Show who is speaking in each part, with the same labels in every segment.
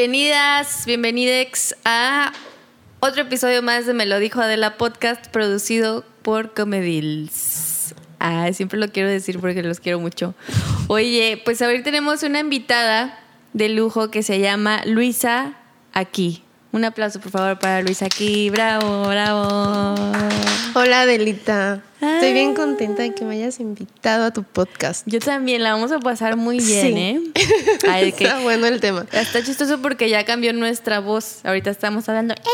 Speaker 1: Bienvenidas, bienvenidex a otro episodio más de Me lo dijo Adela Podcast producido por Comedils. Ah, siempre lo quiero decir porque los quiero mucho. Oye, pues hoy tenemos una invitada de lujo que se llama Luisa Aquí. Un aplauso, por favor, para Luisa aquí. Bravo, bravo.
Speaker 2: Hola, Adelita. Estoy bien contenta de que me hayas invitado a tu podcast.
Speaker 1: Yo también, la vamos a pasar muy bien,
Speaker 2: Sí.
Speaker 1: ¿eh?
Speaker 2: Está bueno el tema.
Speaker 1: Está chistoso porque ya cambió nuestra voz. Ahorita estamos hablando.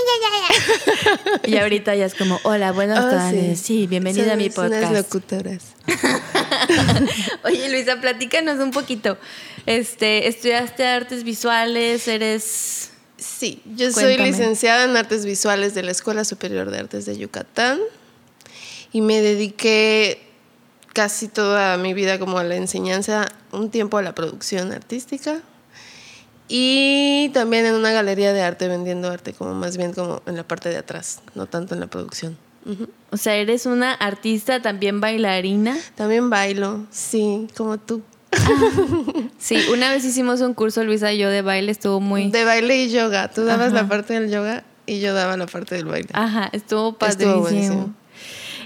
Speaker 1: Y ahorita ya es como, hola, buenas
Speaker 2: Oh,
Speaker 1: tardes. Sí, bienvenida a mi
Speaker 2: Son unas
Speaker 1: podcast.
Speaker 2: locutoras.
Speaker 1: Oye, Luisa, platícanos un poquito. Este, estudiaste artes visuales, eres.
Speaker 2: Sí, yo soy licenciada en Artes Visuales de la Escuela Superior de Artes de Yucatán y me dediqué casi toda mi vida como a la enseñanza, un tiempo a la producción artística y también en una galería de arte vendiendo arte, como más bien como en la parte de atrás, no tanto en la producción.
Speaker 1: O sea, eres una artista, también bailarina.
Speaker 2: También bailo, sí, como tú.
Speaker 1: Sí, una vez hicimos un curso, Luisa y yo, de baile, estuvo muy.
Speaker 2: De baile y yoga. Tú dabas
Speaker 1: Ajá.
Speaker 2: la parte del yoga y yo daba la parte del baile.
Speaker 1: Ajá, estuvo
Speaker 2: Estuvo
Speaker 1: padrísimo.
Speaker 2: buenísimo.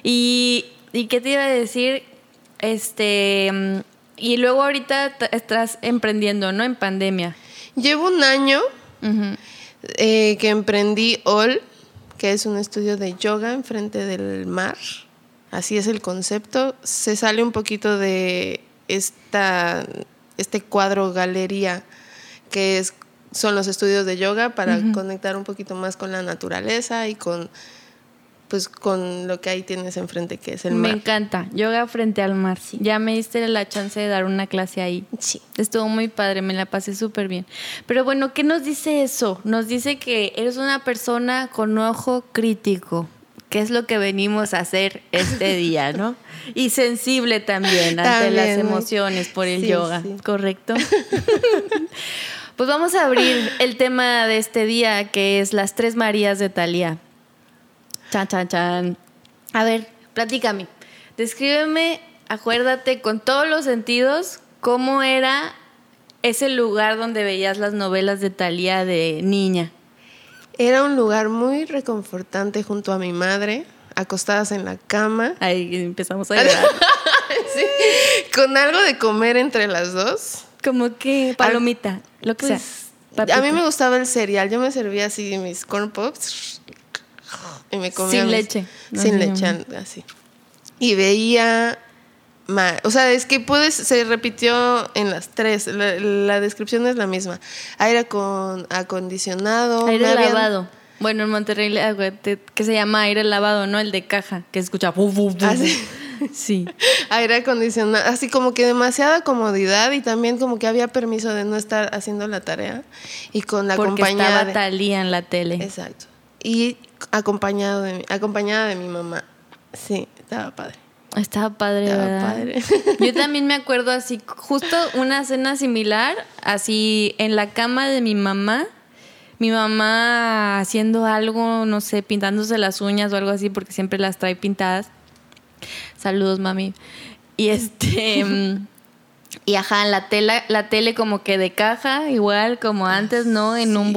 Speaker 1: y, ¿Y qué te iba a decir? Este. mm, Y luego ahorita estás emprendiendo, ¿no? En pandemia.
Speaker 2: Llevo un año eh, que emprendí All, que es un estudio de yoga enfrente del mar. Así es el concepto. Se sale un poquito de esta, este cuadro galería que es, son los estudios de yoga para conectar un poquito más con la naturaleza y con pues con lo que ahí tienes enfrente que es el
Speaker 1: Me
Speaker 2: mar.
Speaker 1: encanta. Yoga frente al mar. Ya me diste la chance de dar una clase ahí.
Speaker 2: Sí.
Speaker 1: Estuvo muy padre, me la pasé súper bien. Pero bueno, ¿qué nos dice eso? Nos dice que eres una persona con ojo crítico, que es lo que venimos a hacer este día, ¿no? Y sensible también ante
Speaker 2: También,
Speaker 1: las emociones por el
Speaker 2: sí,
Speaker 1: yoga,
Speaker 2: sí.
Speaker 1: ¿correcto? pues vamos a abrir el tema de este día, que es las tres Marías de Talía. Chan, chan, chan. A ver, platícame. Descríbeme, acuérdate con todos los sentidos, cómo era ese lugar donde veías las novelas de Talía de niña.
Speaker 2: Era un lugar muy reconfortante junto a mi madre, acostadas en la cama,
Speaker 1: Ahí empezamos a llorar.
Speaker 2: sí, con algo de comer entre las dos.
Speaker 1: Como que palomita, lo que
Speaker 2: Pues,
Speaker 1: sea.
Speaker 2: a mí me gustaba el cereal, yo me servía así mis corn pops y me comía
Speaker 1: Sin
Speaker 2: mis-
Speaker 1: leche.
Speaker 2: sin leche, así. Y veía o sea, es que puedes, se repitió en las tres, la, la descripción es la misma. Aire con acondicionado,
Speaker 1: Aire
Speaker 2: habían-
Speaker 1: lavado. Bueno, en Monterrey, le- acuérdate que se llama aire lavado, ¿no? El de caja, que escucha.
Speaker 2: Ah, sí.
Speaker 1: Sí.
Speaker 2: aire acondicionado, así como que demasiada comodidad y también como que había permiso de no estar haciendo la tarea y con la
Speaker 1: Porque
Speaker 2: compañía
Speaker 1: estaba
Speaker 2: de-
Speaker 1: Talía en la tele.
Speaker 2: Exacto. Y acompañado de mi, acompañada de mi mamá. Sí, estaba padre.
Speaker 1: Estaba padre,
Speaker 2: Estaba
Speaker 1: ¿verdad?
Speaker 2: padre.
Speaker 1: Yo también me acuerdo así, justo una cena similar, así en la cama de mi mamá, mi mamá haciendo algo, no sé, pintándose las uñas o algo así, porque siempre las trae pintadas. Saludos, mami. Y este. mm, Y ajá, la tela, la tele como que de caja, igual como antes, ¿no? En un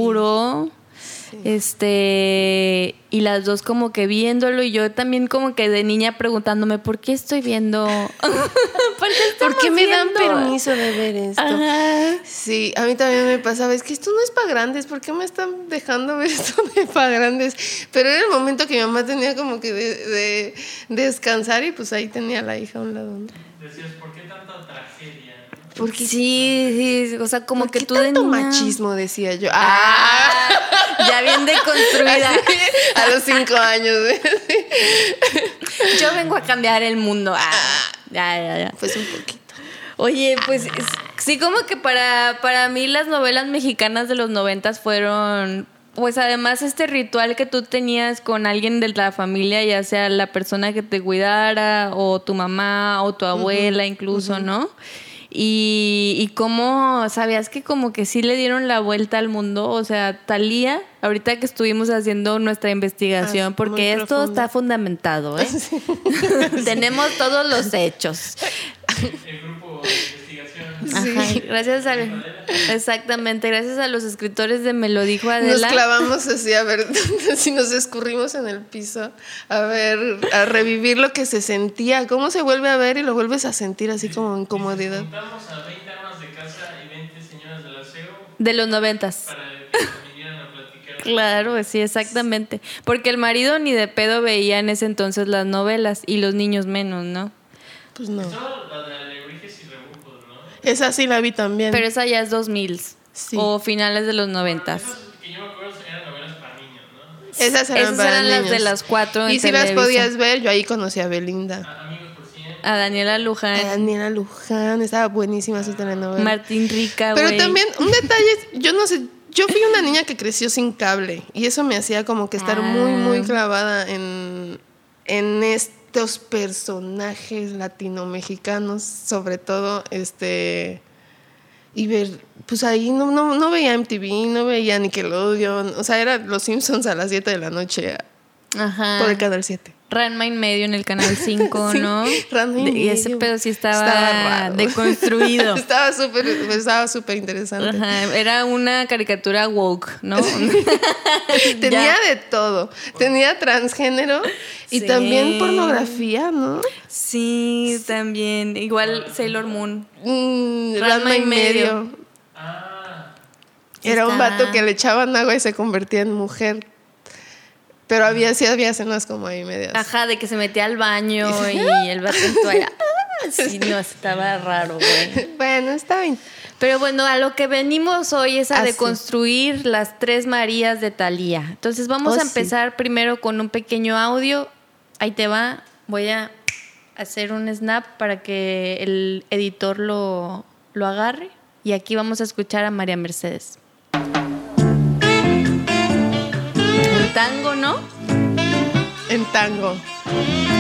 Speaker 2: Sí.
Speaker 1: Este, y las dos como que viéndolo y yo también como que de niña preguntándome, ¿por qué estoy viendo? ¿Por qué,
Speaker 2: ¿Por qué me dan permiso de ver esto?
Speaker 1: Ajá.
Speaker 2: Sí, a mí también me pasaba, es que esto no es para grandes, ¿por qué me están dejando ver esto de para grandes? Pero era el momento que mi mamá tenía como que de, de- de descansar y pues ahí tenía a la hija a un lado. ¿no?
Speaker 3: Decías, ¿por qué tanta tragedia?
Speaker 2: Porque
Speaker 1: Sí, sí, o sea, como
Speaker 2: ¿por
Speaker 1: que
Speaker 2: qué
Speaker 1: tú de
Speaker 2: tanto
Speaker 1: niña-
Speaker 2: machismo decía yo.
Speaker 1: Ah, ya bien deconstruida.
Speaker 2: Así, a los cinco años.
Speaker 1: Yo vengo a cambiar el mundo. Ah, ya, ya, ya.
Speaker 2: Pues un poquito.
Speaker 1: Oye, pues es- sí, como que para, para mí las novelas mexicanas de los noventas fueron, pues además este ritual que tú tenías con alguien de la familia, ya sea la persona que te cuidara, o tu mamá, o tu abuela incluso, ¿no? Y, y cómo sabías que como que sí le dieron la vuelta al mundo, o sea, Talía, ahorita que estuvimos haciendo nuestra investigación,
Speaker 2: Ah,
Speaker 1: porque esto
Speaker 2: profundo.
Speaker 1: está fundamentado, ¿eh? Tenemos todos los hechos.
Speaker 3: El grupo
Speaker 1: Ajá, Gracias al, exactamente, gracias a los escritores de Me lo dijo
Speaker 2: Nos
Speaker 1: Adela.
Speaker 2: clavamos así a ver si nos escurrimos en el piso, a ver, a revivir lo que se sentía, cómo se vuelve a ver y lo vuelves a sentir así como incomodidad.
Speaker 3: Juntamos a 20 amas de casa y 20 señoras del aseo
Speaker 1: De los noventas.
Speaker 3: para que vinieran a platicar.
Speaker 1: Claro, sí, exactamente. Porque el marido ni de pedo veía en ese entonces las novelas y los niños menos, ¿no?
Speaker 2: Pues no.
Speaker 3: Todo la de alebrijes y.
Speaker 2: Esa sí la vi también.
Speaker 1: Pero esa ya es 2000
Speaker 2: Sí.
Speaker 1: o finales de los noventas.
Speaker 3: Esas que yo me acuerdo eran novelas para niños, ¿no?
Speaker 2: Esas eran,
Speaker 1: Esas
Speaker 2: para
Speaker 1: eran las de las cuatro en
Speaker 2: Y si las podías ver, yo ahí conocí a Belinda.
Speaker 3: A-
Speaker 1: Daniela Luján,
Speaker 2: A Daniela Luján, estaba buenísima su telenovela.
Speaker 1: Martín Rica,
Speaker 2: Pero también, un detalle, yo no sé, yo fui una niña que creció sin cable y eso me hacía como que estar muy, muy
Speaker 1: Ah.
Speaker 2: clavada en, en estos personajes latinomexicanos, sobre todo, este, y ver, pues ahí no, no, no veía MTV, no veía Nickelodeon, o sea, era Los Simpsons a las 7 de la noche
Speaker 1: Ajá.
Speaker 2: por el Canal 7.
Speaker 1: Ranma en medio en el canal 5,
Speaker 2: Sí,
Speaker 1: ¿no?
Speaker 2: Ranma
Speaker 1: Y ese
Speaker 2: medio.
Speaker 1: pedo sí estaba,
Speaker 2: Estaba
Speaker 1: deconstruido.
Speaker 2: estaba súper, estaba súper interesante.
Speaker 1: Ajá, Era una caricatura woke, ¿no?
Speaker 2: Tenía
Speaker 1: Ya.
Speaker 2: de todo. Tenía transgénero y
Speaker 1: Sí.
Speaker 2: también pornografía, ¿no?
Speaker 1: Sí, también. Igual Sailor Moon.
Speaker 2: Mm,
Speaker 1: Ranma
Speaker 2: Ranma
Speaker 1: y
Speaker 2: y medio.
Speaker 3: Ah,
Speaker 2: Era un vato que le echaban agua y se convertía en mujer. Pero había, sí había escenas como ahí medias.
Speaker 1: Ajá, de que se metía al baño y el vato en toalla. Ah, Sí, no, estaba raro, güey.
Speaker 2: Bueno, está bien.
Speaker 1: Pero bueno, a lo que venimos hoy es a
Speaker 2: Ah, sí.
Speaker 1: deconstruir las tres Marías de Thalía. Entonces vamos
Speaker 2: Oh,
Speaker 1: a
Speaker 2: sí.
Speaker 1: empezar primero con un pequeño audio. Ahí te va. Voy a hacer un snap para que el editor lo, lo agarre. Y aquí vamos a escuchar a María Mercedes. Tango, ¿no?
Speaker 2: En tango.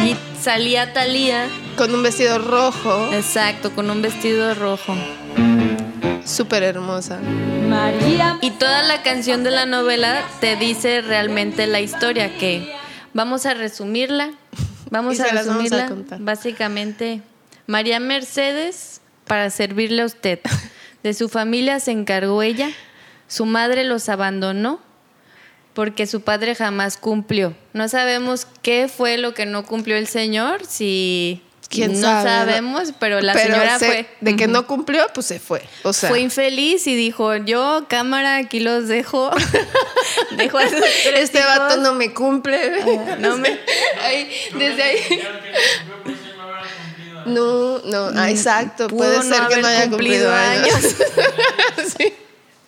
Speaker 1: Y salía Thalía,
Speaker 2: Con un vestido rojo.
Speaker 1: exacto, con un vestido rojo.
Speaker 2: Súper hermosa.
Speaker 4: María
Speaker 1: Y toda la canción de la novela te dice realmente la historia, que vamos a resumirla. Vamos
Speaker 2: Y
Speaker 1: a
Speaker 2: se las vamos a
Speaker 1: resumirla.
Speaker 2: contar.
Speaker 1: Básicamente, María Mercedes, para servirle a usted. De su familia se encargó ella. Su madre los abandonó porque su padre jamás cumplió. No sabemos qué fue lo que no cumplió el señor, si
Speaker 2: ¿Quién
Speaker 1: no
Speaker 2: sabe?
Speaker 1: sabemos, pero la
Speaker 2: Pero
Speaker 1: señora
Speaker 2: se-
Speaker 1: fue
Speaker 2: De que no cumplió, pues se fue. O sea,
Speaker 1: Fue infeliz y dijo, yo, cámara, aquí los dejo. dejo a sus tres
Speaker 2: este
Speaker 1: hijos.
Speaker 2: vato no me cumple.
Speaker 1: no me-
Speaker 2: Ahí, desde ahí.
Speaker 3: no no
Speaker 2: ah, exacto.
Speaker 1: Pudo
Speaker 2: Puede
Speaker 1: no
Speaker 2: ser que no haya
Speaker 1: cumplido
Speaker 2: cumplido años.
Speaker 1: años.
Speaker 2: Sí.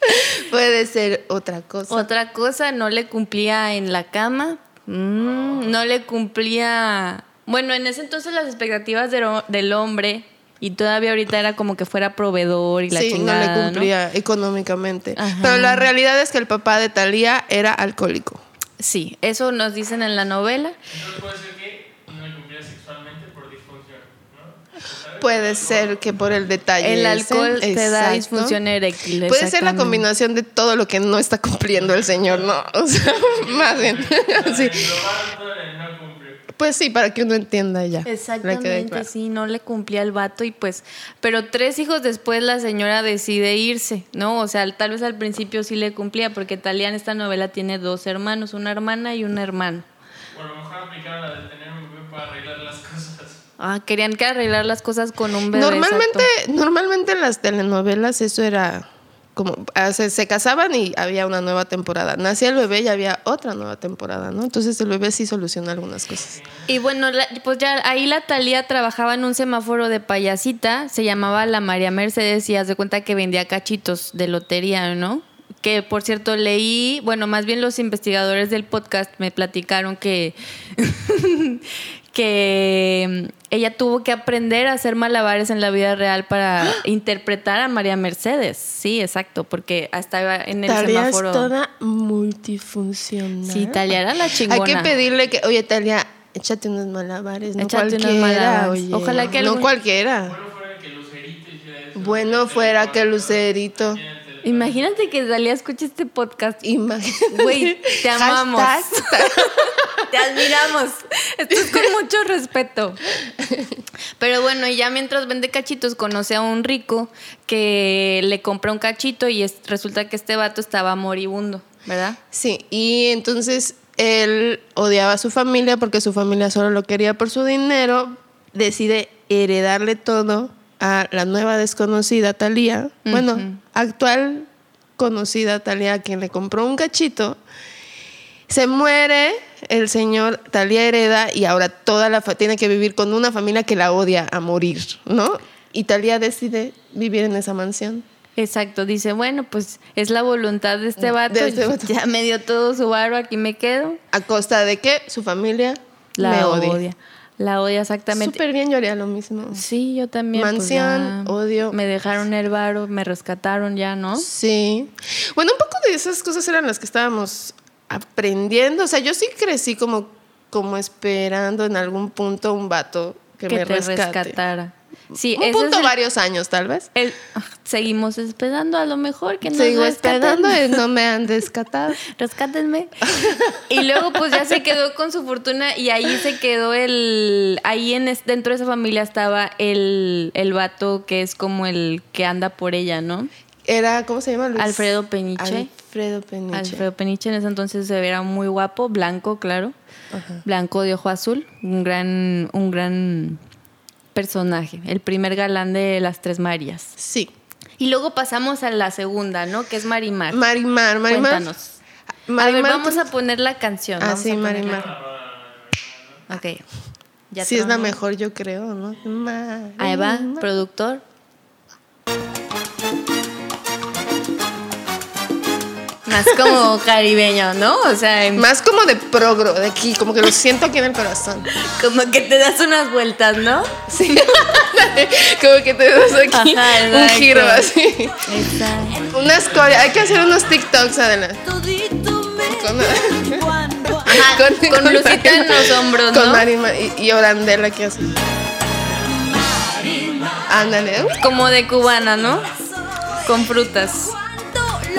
Speaker 2: Puede ser otra cosa.
Speaker 1: Otra cosa, no le cumplía en la cama. Mm, no le cumplía... Bueno, en ese entonces las expectativas del, ho- del hombre y todavía ahorita era como que fuera proveedor y la
Speaker 2: sí,
Speaker 1: chingada,
Speaker 2: no le cumplía económicamente.
Speaker 1: Ajá.
Speaker 2: Pero la realidad es que el papá de Talía era alcohólico.
Speaker 1: Sí, eso nos dicen en la novela.
Speaker 3: Entonces puede ser que no le cumpliera sexualmente por disfunción, ¿no? ¿Sabes?
Speaker 2: Puede ser que por el detalle.
Speaker 1: El
Speaker 2: ese,
Speaker 1: alcohol te da disfunción eréctil.
Speaker 2: Puede ser la combinación de todo lo que no está cumpliendo el señor, ¿no? O sea, más bien. sí. Pues sí, para que uno entienda ya.
Speaker 1: Exactamente,
Speaker 2: claro.
Speaker 1: sí, no le cumplía el vato y pues, pero tres hijos después la señora decide irse, ¿no? O sea, tal vez al principio sí le cumplía, porque Talía en esta novela tiene dos hermanos, una hermana y un hermano.
Speaker 3: O a lo mejor aplicaron la de tener un bebé para arreglar las cosas.
Speaker 1: Ah, querían que arreglar las cosas con un bebé.
Speaker 2: Normalmente,
Speaker 1: exacto.
Speaker 2: normalmente en las telenovelas eso era como ah, se, se casaban y había una nueva temporada. Nacía el bebé y había otra nueva temporada, ¿no? Entonces el bebé sí soluciona algunas cosas.
Speaker 1: Y bueno, la- pues ya ahí la Talía trabajaba en un semáforo de payasita, se llamaba la María Mercedes y haz de cuenta que vendía cachitos de lotería, ¿no? Que por cierto leí, bueno, más bien los investigadores del podcast me platicaron que que mm, ella tuvo que aprender a hacer malabares en la vida real para interpretar a María Mercedes. Sí, exacto, porque estaba en el
Speaker 2: Talía es
Speaker 1: semáforo.
Speaker 2: toda multifuncional.
Speaker 1: Sí, Talía era la chingona.
Speaker 2: Hay que pedirle que, oye, Talia, échate unos malabares, no
Speaker 1: Échate unos
Speaker 2: cualquiera,
Speaker 1: malabares.
Speaker 2: oye.
Speaker 1: Ojalá que
Speaker 2: No
Speaker 1: algún-
Speaker 2: cualquiera.
Speaker 3: Bueno fuera que Lucerito hiciera eso.
Speaker 2: Bueno fuera que Lucerito.
Speaker 1: Imagínate que Talía escuche este podcast.
Speaker 2: Imagínate.
Speaker 1: Güey, te amamos.
Speaker 2: Hashtag,
Speaker 1: te admiramos. Esto es con mucho respeto. Pero bueno, ya mientras vende cachitos, conoce a un rico que le compra un cachito y es- resulta que este vato estaba moribundo, ¿verdad?
Speaker 2: Sí, y entonces él odiaba a su familia porque su familia solo lo quería por su dinero. Decide heredarle todo a la nueva desconocida Talía. Bueno. Actual conocida Talía, quien le compró un cachito. Se muere el señor Talía hereda y ahora toda la tiene que vivir con una familia que la odia a morir, ¿no? Y Talía decide vivir en esa mansión.
Speaker 1: Exacto, dice, bueno, pues es la voluntad de este vato,
Speaker 2: De este vato.
Speaker 1: ya me dio todo su barro, aquí me quedo.
Speaker 2: A costa de que su familia
Speaker 1: La
Speaker 2: me
Speaker 1: odia.
Speaker 2: odia.
Speaker 1: La odia exactamente.
Speaker 2: Súper bien, yo haría lo mismo.
Speaker 1: Sí, yo también. pues,
Speaker 2: Mansión, odio.
Speaker 1: Me dejaron el varo, me rescataron ya, ¿no?
Speaker 2: Sí. Bueno, un poco de esas cosas eran las que estábamos aprendiendo. O sea, yo sí crecí como, como esperando en algún punto un vato que,
Speaker 1: Que
Speaker 2: me
Speaker 1: te
Speaker 2: rescate.
Speaker 1: rescatara. Sí,
Speaker 2: un punto
Speaker 1: el-
Speaker 2: varios años, tal vez.
Speaker 1: el- ah, seguimos esperando a lo mejor que nos
Speaker 2: Sigo esperando y no me han rescatado.
Speaker 1: Rescátenme. Y luego pues ya se quedó con su fortuna y ahí se quedó el... Ahí en dentro de esa familia estaba el, el vato que es como el que anda por ella, ¿no?
Speaker 2: Era, ¿cómo se llama? Luis?
Speaker 1: Alfredo Peniche.
Speaker 2: Alfredo Peniche.
Speaker 1: Alfredo Peniche en ese entonces se veía muy guapo, blanco, claro. Blanco de ojo azul, un gran, un gran personaje, el primer galán de las Tres Marías.
Speaker 2: Sí.
Speaker 1: Y luego pasamos a la segunda, ¿no? Que es Marimar.
Speaker 2: Marimar, Marimar.
Speaker 1: Cuéntanos. a ver,
Speaker 2: Marimar,
Speaker 1: vamos a poner la canción.
Speaker 2: Ah, sí. Marimar.
Speaker 1: Ok. Ya
Speaker 2: Sí, es la mejor, yo creo, ¿no?
Speaker 1: Ahí va,
Speaker 2: Marimar.
Speaker 1: productor. Más como caribeño, ¿no? O sea, en-
Speaker 2: Más como de progro, de aquí, como que lo siento aquí en el corazón.
Speaker 1: como que te das unas vueltas, ¿no?
Speaker 2: Sí. como que te das aquí
Speaker 1: Ajá,
Speaker 2: un giro así.
Speaker 1: Exacto.
Speaker 2: Unas core- hay que hacer unos TikToks, adelante. Con,
Speaker 1: Ajá, con Lucita en los hombros,
Speaker 2: Con
Speaker 1: ¿no?
Speaker 2: Marima y, y Orandela que hace. Ándale.
Speaker 1: Como de cubana, ¿no? Con frutas.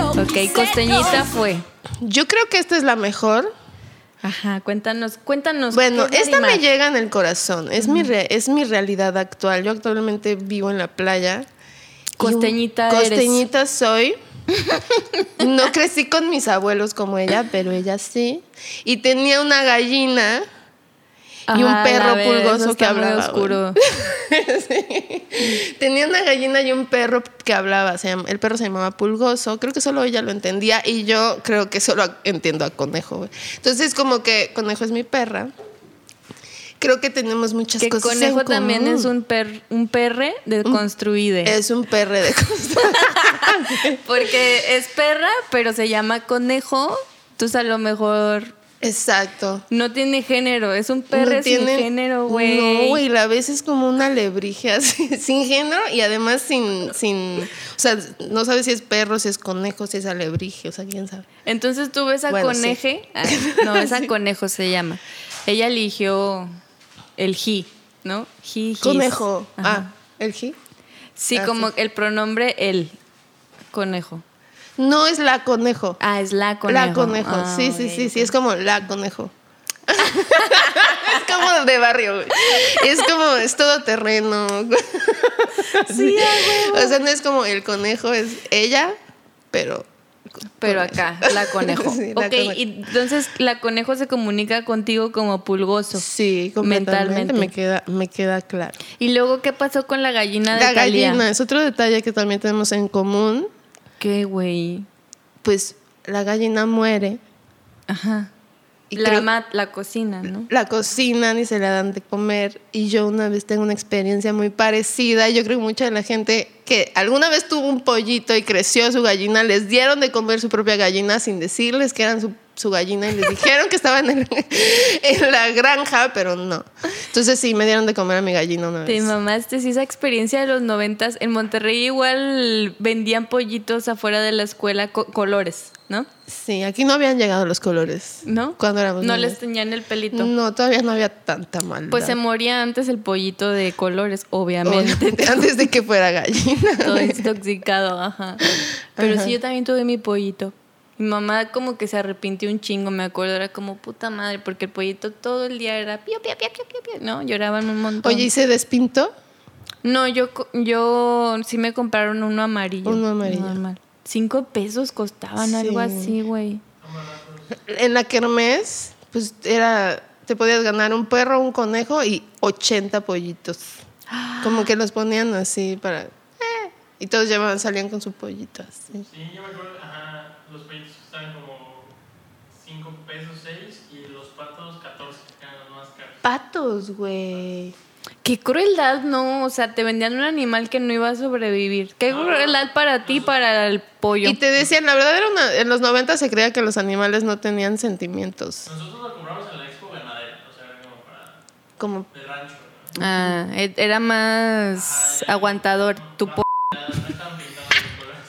Speaker 1: Ok, costeñita fue.
Speaker 2: Yo creo que esta es la mejor.
Speaker 1: Ajá, cuéntanos, cuéntanos.
Speaker 2: Bueno,
Speaker 1: ¿qué es
Speaker 2: esta me llega en el corazón. Es, mi re- es mi realidad actual. Yo actualmente vivo en la playa. Un-
Speaker 1: Costeñita eres.
Speaker 2: Costeñita soy. No crecí con mis abuelos como ella, pero ella sí. Y tenía una gallina y un perro pulgoso que
Speaker 1: muy
Speaker 2: hablaba.
Speaker 1: oscuro.
Speaker 2: Sí. Tenía una gallina y un perro que hablaba. Se llama- el perro se llamaba Pulgoso. Creo que solo ella lo entendía y yo creo que solo entiendo a Conejo. Entonces, como que Conejo es mi perra. Creo que tenemos muchas
Speaker 1: Que
Speaker 2: cosas
Speaker 1: conejo
Speaker 2: en
Speaker 1: también
Speaker 2: común.
Speaker 1: es un, per, un perre de construide.
Speaker 2: Es un perre de cosas.
Speaker 1: Porque es perra, pero se llama conejo. Entonces a lo mejor
Speaker 2: Exacto.
Speaker 1: no tiene género. Es un perre
Speaker 2: No
Speaker 1: sin
Speaker 2: tiene-
Speaker 1: género, güey.
Speaker 2: No, güey, la ves es como una alebrije así, sin género y además sin, sin, o sea, no sabes si es perro, si es conejo, si es alebrije, o sea, quién sabe.
Speaker 1: Entonces tú ves a
Speaker 2: Bueno, sí.
Speaker 1: coneje. Ah, no, es a conejo se llama. Ella eligió el he, ¿no? He, his.
Speaker 2: Conejo.
Speaker 1: Ajá.
Speaker 2: Ah, el ji.
Speaker 1: Sí,
Speaker 2: ah,
Speaker 1: como el pronombre el. Conejo.
Speaker 2: No es la conejo.
Speaker 1: Ah, es la conejo.
Speaker 2: La conejo.
Speaker 1: Ah,
Speaker 2: sí, sí, sí, sí, es como la conejo. es como de barrio, güey. Es como, es todo terreno.
Speaker 1: Sí.
Speaker 2: O sea, no es como el conejo, es ella, pero.
Speaker 1: Pero acá, la conejo.
Speaker 2: Sí, la
Speaker 1: ok,
Speaker 2: conejo.
Speaker 1: y entonces la conejo se comunica contigo como pulgoso.
Speaker 2: Sí.
Speaker 1: Mentalmente.
Speaker 2: Me queda, me queda claro.
Speaker 1: Y luego, ¿qué pasó con la gallina de
Speaker 2: La
Speaker 1: Thalía?
Speaker 2: gallina es otro detalle que también tenemos en común.
Speaker 1: ¿Qué, güey?
Speaker 2: Pues la gallina muere
Speaker 1: Ajá.
Speaker 2: Y
Speaker 1: la,
Speaker 2: creo-
Speaker 1: la cocina, ¿no?
Speaker 2: la cocinan y se la dan de comer. Y yo una vez tengo una experiencia muy parecida. Yo creo que mucha de la gente que alguna vez tuvo un pollito y creció su gallina, les dieron de comer su propia gallina sin decirles que eran su, su gallina y les dijeron que estaban en, en la granja, pero no. Entonces sí, me dieron de comer a mi gallina una
Speaker 1: Te
Speaker 2: vez.
Speaker 1: mamaste, sí, esa experiencia de los noventas. En Monterrey igual vendían pollitos afuera de la escuela, co- colores, ¿no?
Speaker 2: Sí, aquí no habían llegado los colores.
Speaker 1: ¿No?
Speaker 2: Cuando éramos
Speaker 1: No
Speaker 2: niños.
Speaker 1: les teñían el pelito.
Speaker 2: No, todavía no había tanta maldad.
Speaker 1: Pues se moría antes el pollito de colores, obviamente.
Speaker 2: Obviamente, antes de que fuera gallina.
Speaker 1: Todo intoxicado, ajá. Pero sí, yo también tuve mi pollito. Mi mamá como que se arrepintió un chingo, me acuerdo, era como puta madre, porque el pollito todo el día era pío, pío, pío, pío, pío", ¿no? Lloraban un montón.
Speaker 2: Oye, ¿y se despintó?
Speaker 1: No, yo, yo sí me compraron uno amarillo.
Speaker 2: Uno amarillo.
Speaker 1: Normal. Cinco pesos costaban,
Speaker 2: Sí.
Speaker 1: algo así, güey.
Speaker 2: En la kermés, pues era, te podías ganar un perro, un conejo y 80 pollitos. Como que los ponían así para... eh, y todos llevaban, salían con su pollito así.
Speaker 3: Sí, yo me acuerdo, ajá, los pollitos costaban como 5 pesos 6 y los patos 14, que eran los más caros.
Speaker 2: Patos, güey.
Speaker 1: Qué crueldad, ¿no? O sea, te vendían un animal que no iba a sobrevivir. Qué crueldad para ti, para el pollo.
Speaker 2: Y te decían, la verdad era una, en los 90 se creía que los animales no tenían sentimientos.
Speaker 3: Nosotros lo compramos en la expo ganadera, o sea, era como para
Speaker 2: Como
Speaker 3: de rancho, ¿no?
Speaker 1: Ah, e- era más
Speaker 3: Ah,
Speaker 1: aguantador. Tu po-
Speaker 3: Ya, no estaban pintados de colores.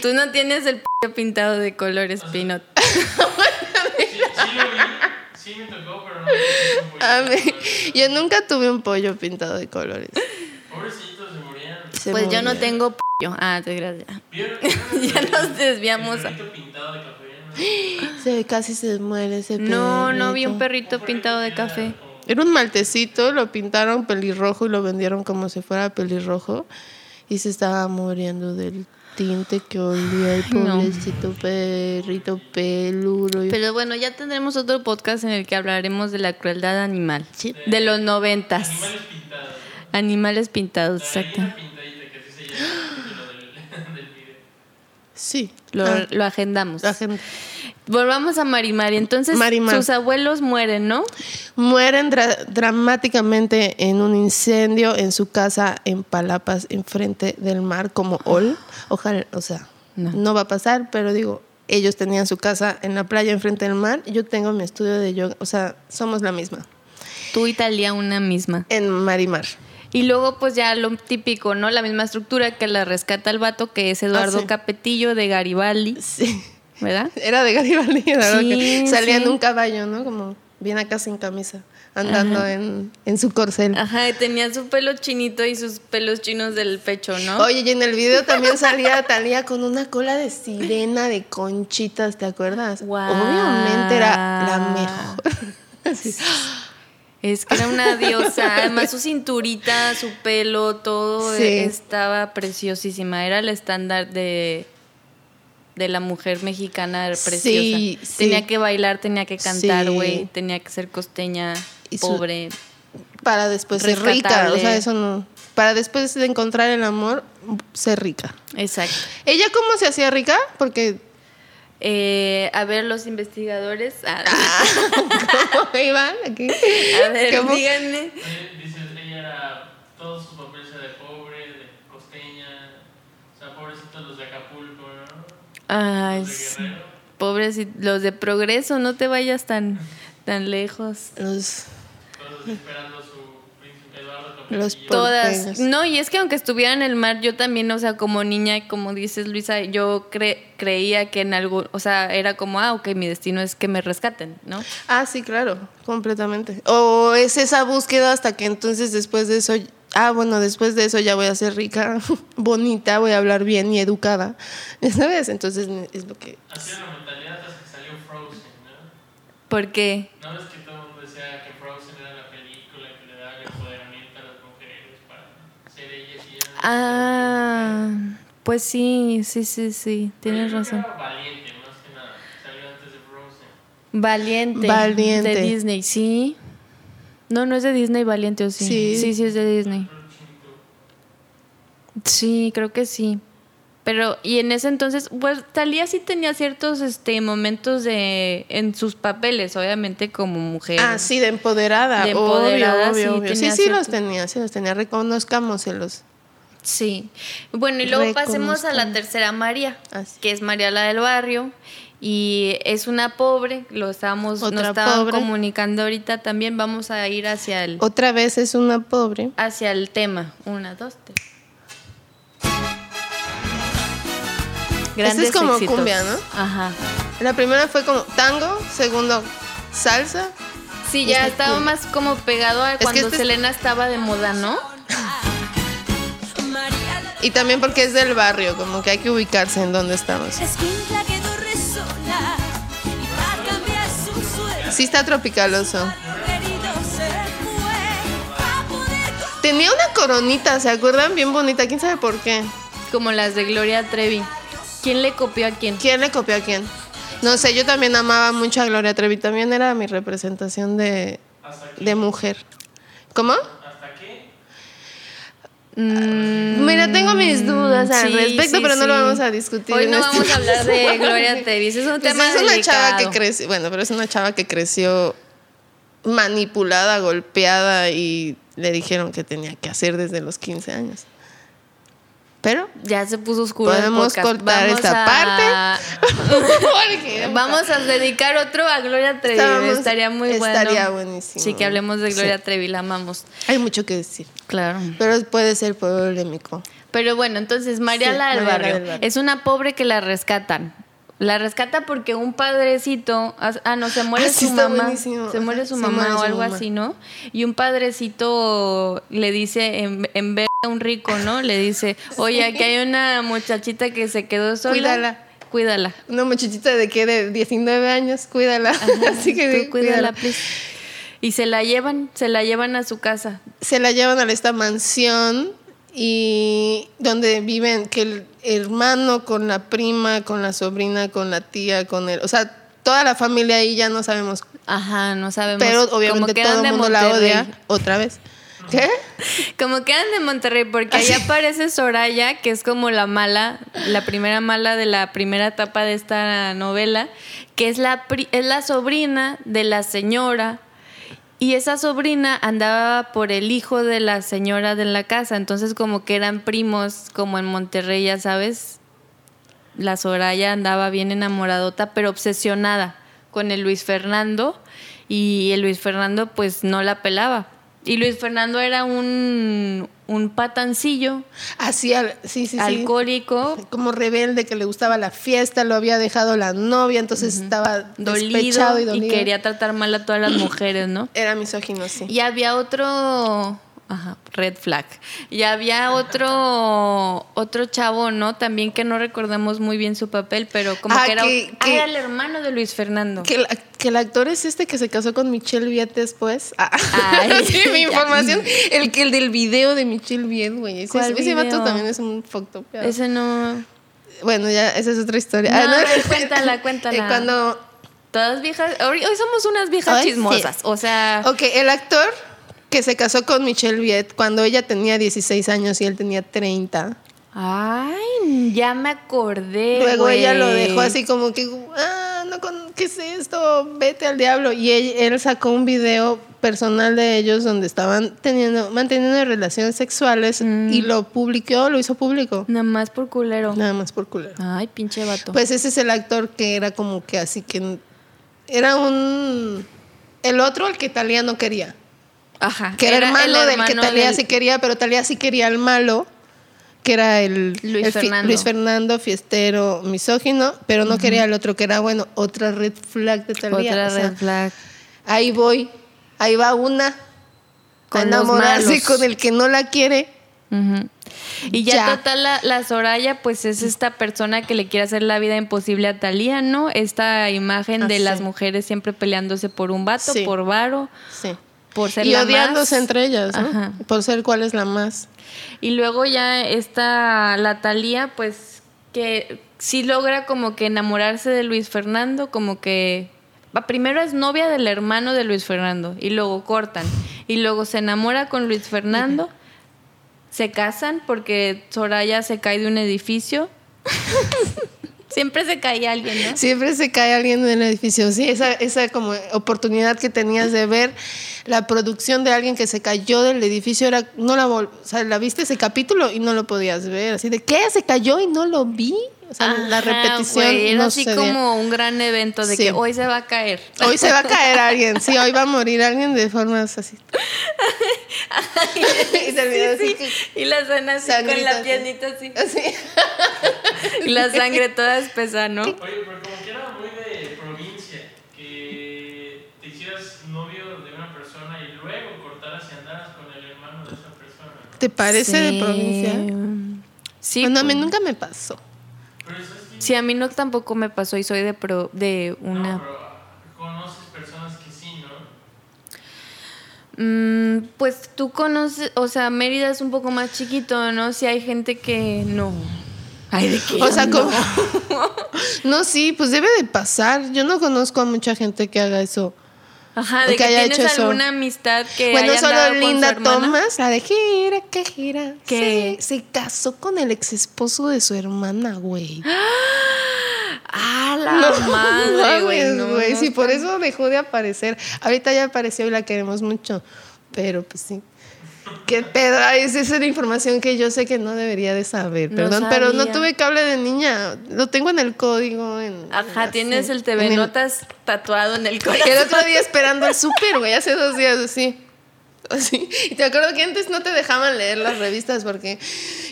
Speaker 1: Tú no tienes el pollo pintado de colores, Pinot.
Speaker 3: Sí, sí lo vi, sí me tocó, pero
Speaker 2: A mí, yo nunca tuve un pollo pintado de colores.
Speaker 3: Pobrecitos, se morían.
Speaker 2: Se
Speaker 1: Pues yo no tengo pollo. Ah, te gracias. Ya nos desviamos.
Speaker 3: Perrito.
Speaker 2: Se, casi se muere ese
Speaker 1: No, no vi un
Speaker 2: perrito.
Speaker 1: perrito pintado de café.
Speaker 2: Era un maltecito, lo pintaron pelirrojo y lo vendieron como si fuera pelirrojo y se estaba muriendo del tinte que olía el
Speaker 1: no.
Speaker 2: pobrecito perrito peludo. y-
Speaker 1: Pero bueno, ya tendremos otro podcast en el que hablaremos de la crueldad animal.
Speaker 2: Sí.
Speaker 1: De los noventas.
Speaker 3: Animales pintados, ¿no?
Speaker 1: Animales pintados, exacto.
Speaker 2: Sí.
Speaker 1: Lo,
Speaker 2: Ah,
Speaker 1: lo agendamos.
Speaker 2: gente.
Speaker 1: Volvamos a Marimari. Entonces,
Speaker 2: Marimar.
Speaker 1: sus abuelos mueren, ¿no?
Speaker 2: Mueren dra- dramáticamente en un incendio en su casa en Palapas, enfrente del mar, como Ol. Ojalá, o sea,
Speaker 1: No.
Speaker 2: no. va a pasar, pero digo, ellos tenían su casa en la playa enfrente del mar. Yo tengo mi estudio de yoga, o sea, somos la misma.
Speaker 1: Tú y Talía una misma.
Speaker 2: En Marimar.
Speaker 1: Y luego, pues ya lo típico, ¿no? La misma estructura que la rescata el vato, que es Eduardo
Speaker 2: Ah, sí.
Speaker 1: Capetillo de Garibaldi,
Speaker 2: Sí.
Speaker 1: ¿Verdad?
Speaker 2: Era de Garibaldi, ¿verdad?
Speaker 1: Sí,
Speaker 2: que salía
Speaker 1: sí.
Speaker 2: en un caballo, ¿no? Como bien acá sin camisa, andando en, en su corcel.
Speaker 1: Ajá, y tenía su pelo chinito y sus pelos chinos del pecho, ¿no?
Speaker 2: Oye, y en el video también salía Talía con una cola de sirena de conchitas, ¿te acuerdas? Obviamente era la mejor. Así.
Speaker 1: Es que era una diosa. Además, su cinturita, su pelo, todo
Speaker 2: Sí.
Speaker 1: estaba preciosísima. Era el estándar de, de la mujer mexicana preciosa.
Speaker 2: Sí, sí.
Speaker 1: Tenía que bailar, tenía que cantar,
Speaker 2: Sí.
Speaker 1: güey. Tenía que ser costeña,
Speaker 2: Y su-
Speaker 1: pobre.
Speaker 2: Para después ser rica. O sea, eso no. Para después de encontrar el amor, ser rica.
Speaker 1: Exacto.
Speaker 2: ¿Ella cómo se hacía rica? Porque.
Speaker 1: Eh, a ver, los investigadores. ah,
Speaker 2: ¿Cómo iban aquí?
Speaker 1: a ver,
Speaker 2: ¿Cómo?
Speaker 1: díganme.
Speaker 3: Dices, ella era, todos sus papeles eran de pobre, de costeña, o sea, pobrecitos los de Acapulco, ¿no?
Speaker 1: Ay,
Speaker 3: Los de
Speaker 1: sí. Pobres y- los de progreso, no te vayas tan, tan lejos.
Speaker 2: Los,
Speaker 3: Todos esperando a su príncipe Eduardo
Speaker 2: Los por-
Speaker 1: Todas. No, y es que aunque estuviera en el mar, yo también, o sea, como niña, y como dices Luisa, yo cre- creía que en algo, o sea, era como, ah, ok, mi destino es que me rescaten, ¿no?
Speaker 2: Ah, sí, claro, completamente. O es esa búsqueda hasta que entonces después de eso, ah, bueno, después de eso ya voy a ser rica, bonita, voy a hablar bien y educada, ¿sabes? Entonces es lo que...
Speaker 3: Así la mentalidad hasta que salió Frozen, ¿no?
Speaker 1: Porque,
Speaker 3: ¿No ves que
Speaker 1: ah, pues sí, sí, sí, sí, tienes razón.
Speaker 3: valiente, más que nada. Salió antes de Frozen.
Speaker 1: Valiente.
Speaker 2: Valiente.
Speaker 1: De Disney, sí. No, no es de Disney Valiente, ¿o sí?
Speaker 2: Sí.
Speaker 1: Sí, sí es de Disney. Sí, creo que sí. Pero, y en ese entonces, pues Talía sí tenía ciertos este, momentos de en sus papeles, obviamente como mujer.
Speaker 2: Ah, sí, de empoderada.
Speaker 1: De empoderada,
Speaker 2: obvio,
Speaker 1: sí,
Speaker 2: obvio, obvio. Sí, sí los tenía, sí los tenía, reconozcámoselos.
Speaker 1: Sí. Bueno, y luego pasemos a la tercera María,
Speaker 2: Así.
Speaker 1: que es María la del barrio. Y es una pobre, lo estábamos, nos
Speaker 2: Otra
Speaker 1: estaban
Speaker 2: pobre.
Speaker 1: comunicando ahorita también. Vamos a ir hacia el,
Speaker 2: Otra vez es una pobre.
Speaker 1: hacia el tema. Una, dos, tres.
Speaker 2: Este es como cumbia, ¿no?
Speaker 1: Ajá.
Speaker 2: La primera fue como tango, segundo salsa.
Speaker 1: Sí, ya
Speaker 2: Está
Speaker 1: estaba más como pegado a
Speaker 2: que
Speaker 1: cuando
Speaker 2: este es-
Speaker 1: Selena estaba de moda, ¿no?
Speaker 2: Y también porque es del barrio, como que hay que ubicarse en dónde estamos. Sí está tropicaloso. Tenía una coronita, ¿se acuerdan? Bien bonita, quién sabe por qué.
Speaker 1: Como las de Gloria Trevi. ¿Quién le copió a quién?
Speaker 2: ¿Quién le copió a quién? No sé, yo también amaba mucho a Gloria Trevi, también era mi representación de, de mujer. ¿Cómo?
Speaker 3: ¿Hasta qué?
Speaker 2: Mira, tengo mis dudas al
Speaker 1: Mm, sí,
Speaker 2: respecto,
Speaker 1: sí,
Speaker 2: pero no lo vamos a discutir.
Speaker 1: Hoy no
Speaker 2: este
Speaker 1: vamos a hablar de. Gloria Trevi. ese Es un
Speaker 2: Pues
Speaker 1: tema
Speaker 2: es una chava que creció, bueno, pero es una chava que creció manipulada, golpeada y le dijeron que tenía que hacer desde los 15 años. Pero
Speaker 1: Ya se puso oscuro
Speaker 2: Podemos cortar
Speaker 1: Vamos
Speaker 2: esta
Speaker 1: a-
Speaker 2: Porque
Speaker 1: Vamos a dedicar otro a Gloria Trevi.
Speaker 2: Estábamos-
Speaker 1: estaría muy bueno.
Speaker 2: estaría buenísimo.
Speaker 1: Sí, que hablemos de Gloria
Speaker 2: Sí.
Speaker 1: Trevi, la amamos.
Speaker 2: hay mucho que decir,
Speaker 1: Claro.
Speaker 2: pero puede ser polémico.
Speaker 1: Pero bueno, entonces Mariala
Speaker 2: Sí,
Speaker 1: del, barrio.
Speaker 2: del Barrio.
Speaker 1: es una pobre que la rescatan. La rescata porque un padrecito, ah no, se muere
Speaker 2: Ah, sí,
Speaker 1: su mamá,
Speaker 2: buenísimo.
Speaker 1: se muere su
Speaker 2: se
Speaker 1: mamá
Speaker 2: muere
Speaker 1: o algo
Speaker 2: mamá.
Speaker 1: así, ¿no? Y un padrecito le dice en, en vez un rico, ¿no? Le dice, oye, aquí hay una muchachita que se quedó sola,
Speaker 2: Cuídala.
Speaker 1: cuídala.
Speaker 2: Una muchachita de que de 19 años, cuídala. Así que
Speaker 1: Tú cuídala, please. Y se la llevan, se la llevan a su casa.
Speaker 2: se la llevan a esta mansión y donde viven que el hermano con la prima, con la sobrina, con la tía, con el, o sea, toda la familia ahí ya no sabemos,
Speaker 1: Ajá, no sabemos.
Speaker 2: pero obviamente todo el mundo la odia otra vez. ¿Qué?
Speaker 1: Como que eran de Monterrey, porque ahí
Speaker 2: Ah,
Speaker 1: aparece Soraya, que es como la mala, la primera mala de la primera etapa de esta novela, que es la, pri- es la sobrina de la señora. Y esa sobrina andaba por el hijo de la señora de la casa, entonces como que eran primos, como en Monterrey, ya sabes. La Soraya andaba bien enamoradota, pero obsesionada con el Luis Fernando, y el Luis Fernando pues no la pelaba. Y Luis Fernando era un, un patancillo,
Speaker 2: Así, al- sí, sí, sí.
Speaker 1: alcohólico,
Speaker 2: Como rebelde que le gustaba la fiesta, lo había dejado la novia, entonces estaba
Speaker 1: dolido
Speaker 2: y
Speaker 1: y,
Speaker 2: dolido.
Speaker 1: quería tratar mal a todas las mujeres, ¿no?
Speaker 2: Era misógino, sí.
Speaker 1: Y había otro, ajá, red flag. Y había otro, otro chavo, ¿no? También que no recordamos muy bien su papel, pero como
Speaker 2: Ah,
Speaker 1: que era,
Speaker 2: que-
Speaker 1: ah,
Speaker 2: que-
Speaker 1: era el hermano de Luis Fernando.
Speaker 2: Que, el- que el actor es este que se casó con Michelle Viet después. Ah,
Speaker 1: Ay,
Speaker 2: sí, mi información. El, que- el del video de Michelle Viet, güey. Ese,
Speaker 1: ¿Cuál
Speaker 2: ese vato también es un fucked up.
Speaker 1: Ese no.
Speaker 2: Bueno, ya, esa es otra historia.
Speaker 1: No,
Speaker 2: Ah,
Speaker 1: cuéntala, cuéntala.
Speaker 2: Eh, cuando.
Speaker 1: Todas viejas. Hoy, hoy somos unas viejas
Speaker 2: Ay, sí.
Speaker 1: chismosas. O sea.
Speaker 2: Ok, el actor que se casó con Michelle Viet cuando ella tenía 16 años y él tenía 30.
Speaker 1: Ay, ya me acordé.
Speaker 2: Luego ella lo dejó así como que, ah, no, con- ¿qué es esto? Vete al diablo. Y él, él sacó un video personal de ellos donde estaban teniendo, manteniendo relaciones sexuales
Speaker 1: Mm.
Speaker 2: y lo publicó, lo hizo público.
Speaker 1: Nada más por culero.
Speaker 2: Nada más por culero.
Speaker 1: Ay, pinche vato.
Speaker 2: Pues ese es el actor que era como que así que era un el otro al que Talía no quería.
Speaker 1: Ajá.
Speaker 2: Que era, hermano,
Speaker 1: el
Speaker 2: del que
Speaker 1: hermano
Speaker 2: Talía
Speaker 1: del-
Speaker 2: sí quería, pero Talía sí quería al malo, que era el
Speaker 1: Luis
Speaker 2: el
Speaker 1: Fernando.
Speaker 2: Luis Fernando, fiestero, misógino, pero no quería al otro, que era bueno, otra red flag de Talía.
Speaker 1: Otra
Speaker 2: o sea,
Speaker 1: red flag.
Speaker 2: ahí voy, ahí va una
Speaker 1: Con
Speaker 2: a enamorarse con el que no la quiere.
Speaker 1: Y ya,
Speaker 2: Ya.
Speaker 1: total, la, la Soraya, pues es esta persona que le quiere hacer la vida imposible a Talía, ¿no? Esta imagen de
Speaker 2: Ah, sí.
Speaker 1: las mujeres siempre peleándose por un vato,
Speaker 2: Sí.
Speaker 1: por varo,
Speaker 2: Sí.
Speaker 1: Por ser
Speaker 2: Y
Speaker 1: la
Speaker 2: odiándose
Speaker 1: más.
Speaker 2: entre ellas, ¿no?
Speaker 1: Ajá.
Speaker 2: Por ser cuál es la más.
Speaker 1: Y luego ya está la Talía, pues que sí logra como que enamorarse de Luis Fernando, como que va, primero es novia del hermano de Luis Fernando y luego cortan y luego se enamora con Luis Fernando, se casan porque Soraya se cae de un edificio. Siempre se cae alguien, ¿no?
Speaker 2: Siempre se cae alguien en el edificio. Sí, esa, esa como oportunidad que tenías de ver la producción de alguien que se cayó del edificio era, no la o sea, la viste ese capítulo y no lo podías ver. Así de, ¿qué? ¿Se cayó y no lo vi? O sea, la
Speaker 1: Ajá,
Speaker 2: repetición
Speaker 1: güey, era
Speaker 2: no
Speaker 1: así
Speaker 2: sucedía.
Speaker 1: como un gran evento de
Speaker 2: Sí.
Speaker 1: que hoy se va a caer.
Speaker 2: Hoy se va a caer alguien, sí, hoy va a morir alguien de formas así. y se olvidó así
Speaker 1: Sí, Y la escena así
Speaker 2: Sangrita,
Speaker 1: con la
Speaker 2: sí.
Speaker 1: piernita así.
Speaker 2: así.
Speaker 1: Y la sangre toda espesa, ¿no?
Speaker 3: Oye, pero como que era muy de provincia, que te hicieras novio de una persona y luego cortaras y andaras con el hermano de esa persona.
Speaker 2: ¿Te parece
Speaker 1: Sí.
Speaker 2: de provincia?
Speaker 1: Sí,
Speaker 2: bueno, a mí
Speaker 1: pues.
Speaker 2: nunca me pasó.
Speaker 3: Pero eso es que
Speaker 1: Sí, a mí no tampoco me pasó y soy de pro, de una.
Speaker 3: no, pero conoces personas que sí, ¿no?
Speaker 1: Mm, pues tú conoces, o sea, Mérida es un poco más chiquito, ¿no? Si hay gente que no. Ay, de qué.
Speaker 2: O sea,
Speaker 1: no?
Speaker 2: como... no, sí, pues debe de pasar. Yo no conozco a mucha gente que haga eso.
Speaker 1: Ajá, de
Speaker 2: que
Speaker 1: que,
Speaker 2: haya
Speaker 1: tienes
Speaker 2: hecho eso.
Speaker 1: alguna amistad que
Speaker 2: bueno,
Speaker 1: haya
Speaker 2: solo
Speaker 1: con su
Speaker 2: Linda. Thomas, la de gira, que gira.
Speaker 1: ¿Qué?
Speaker 2: Se, se casó con el ex esposo de su hermana, güey.
Speaker 1: Ah, la madre, güey. No, no
Speaker 2: sí, por eso dejó de aparecer. Ahorita ya apareció y la queremos mucho. Pero pues sí. ¿Qué pedo? Ay, esa es la información que yo sé que no debería de saber.
Speaker 1: No
Speaker 2: Perdón, pero no tuve cable de niña. Lo tengo en el código. En,
Speaker 1: Ajá, tienes el
Speaker 2: en
Speaker 1: TV Notas tatuado en el corazón.
Speaker 2: El otro día esperando el súper, güey, hace dos días así. Así. Y te acuerdo que antes no te dejaban leer las revistas porque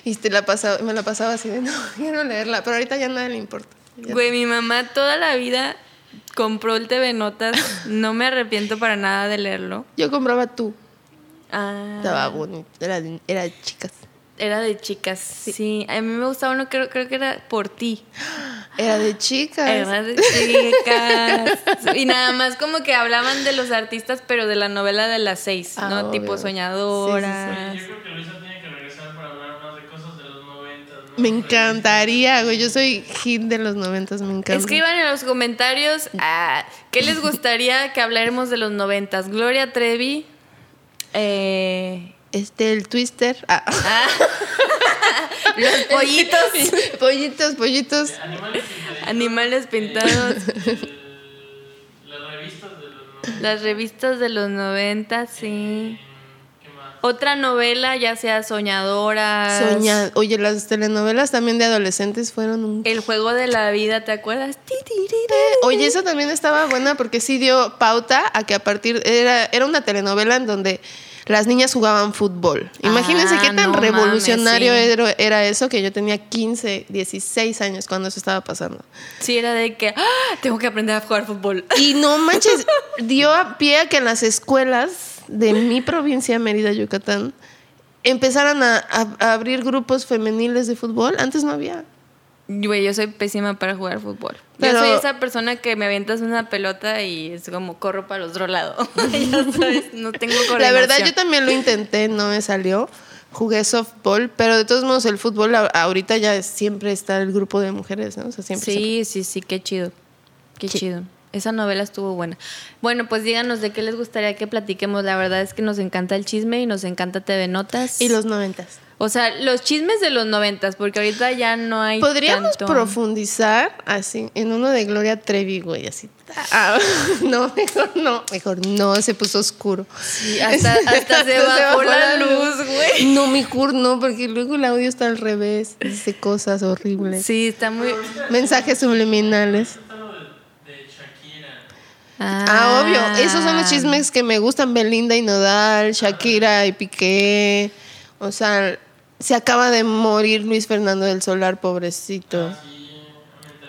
Speaker 2: y te la pasaba, me la pasaba así de no, quiero leerla, pero ahorita ya nada le importa. Ya-
Speaker 1: Güey, mi mamá toda la vida compró el TV Notas. No me arrepiento para nada de leerlo.
Speaker 2: Yo compraba tú,
Speaker 1: Ah,
Speaker 2: estaba bonito, era, de- era de chicas.
Speaker 1: Era de chicas. Sí. a mí me gustaba uno, creo, creo que era por ti.
Speaker 2: Era de chicas.
Speaker 1: Era de chicas. y nada más como que hablaban de los artistas, pero de la novela de las seis,
Speaker 2: Ah,
Speaker 1: ¿no?
Speaker 2: obvio.
Speaker 1: Tipo soñadoras.
Speaker 3: Oye, yo creo que Luisa tiene que regresar para hablar más de cosas de los 90, ¿no?
Speaker 2: Me encantaría, güey. Yo soy hit de los noventas, me encanta.
Speaker 1: Escriban en los comentarios ah, qué les gustaría que habláramos de los noventas. Gloria Trevi. Eh,
Speaker 2: Este, el twister. Ah.
Speaker 1: los pollitos.
Speaker 2: pollitos, pollitos.
Speaker 3: Animales
Speaker 1: pintados.
Speaker 3: el- las revistas de los 90.
Speaker 1: Las revistas de los noventas, sí. Otra novela, ya sea Soñadoras.
Speaker 2: Soña. Oye, las telenovelas también de adolescentes fueron un
Speaker 1: El juego de la vida, ¿te acuerdas? Ti.
Speaker 2: Oye, esa también estaba buena porque sí dio pauta a que a partir era era una telenovela en donde las niñas jugaban fútbol. Imagínense
Speaker 1: Ah,
Speaker 2: qué tan
Speaker 1: no
Speaker 2: revolucionario
Speaker 1: mames, sí.
Speaker 2: era, era eso que yo tenía 15, 16 años cuando eso estaba pasando.
Speaker 1: Sí, era de que ¡ah! tengo que aprender a jugar fútbol.
Speaker 2: Y no manches, dio a pie a que en las escuelas de mi provincia, Mérida, Yucatán, empezaran a, a- a abrir grupos femeniles de fútbol. Antes no había.
Speaker 1: Güey, yo soy pésima para jugar fútbol.
Speaker 2: Pero-
Speaker 1: Yo soy esa persona que me avientas una pelota y es como corro para el otro lado. ya sabes, no tengo coordinación.
Speaker 2: La verdad, yo también lo intenté, no me salió. Jugué softball, pero de todos modos el fútbol ahorita ya siempre está el grupo de mujeres, ¿no? O sea, siempre
Speaker 1: Sí, sí, sí, qué chido. Qué
Speaker 2: Sí.
Speaker 1: chido. Esa novela estuvo buena. Bueno, pues díganos de qué les gustaría que platiquemos. La verdad es que nos encanta el chisme y nos encanta TV Notas.
Speaker 2: Y los noventas.
Speaker 1: O sea, los chismes de los noventas, porque ahorita ya no hay
Speaker 2: Podríamos
Speaker 1: tanto.
Speaker 2: profundizar así en uno de Gloria Trevi, güey, así. Ah, no, mejor no, mejor no, se puso oscuro.
Speaker 1: Sí, hasta, hasta se bajó la luz, güey.
Speaker 2: No, mejor no, porque luego el audio está al revés, dice cosas horribles.
Speaker 1: Sí, está muy...
Speaker 2: Mensajes subliminales.
Speaker 3: Está lo de, de Shakira.
Speaker 2: Ah, obvio. Esos son los chismes que me gustan. Belinda y Nodal, Shakira y Piqué. O sea, se acaba de morir Luis Fernando del Solar, pobrecito.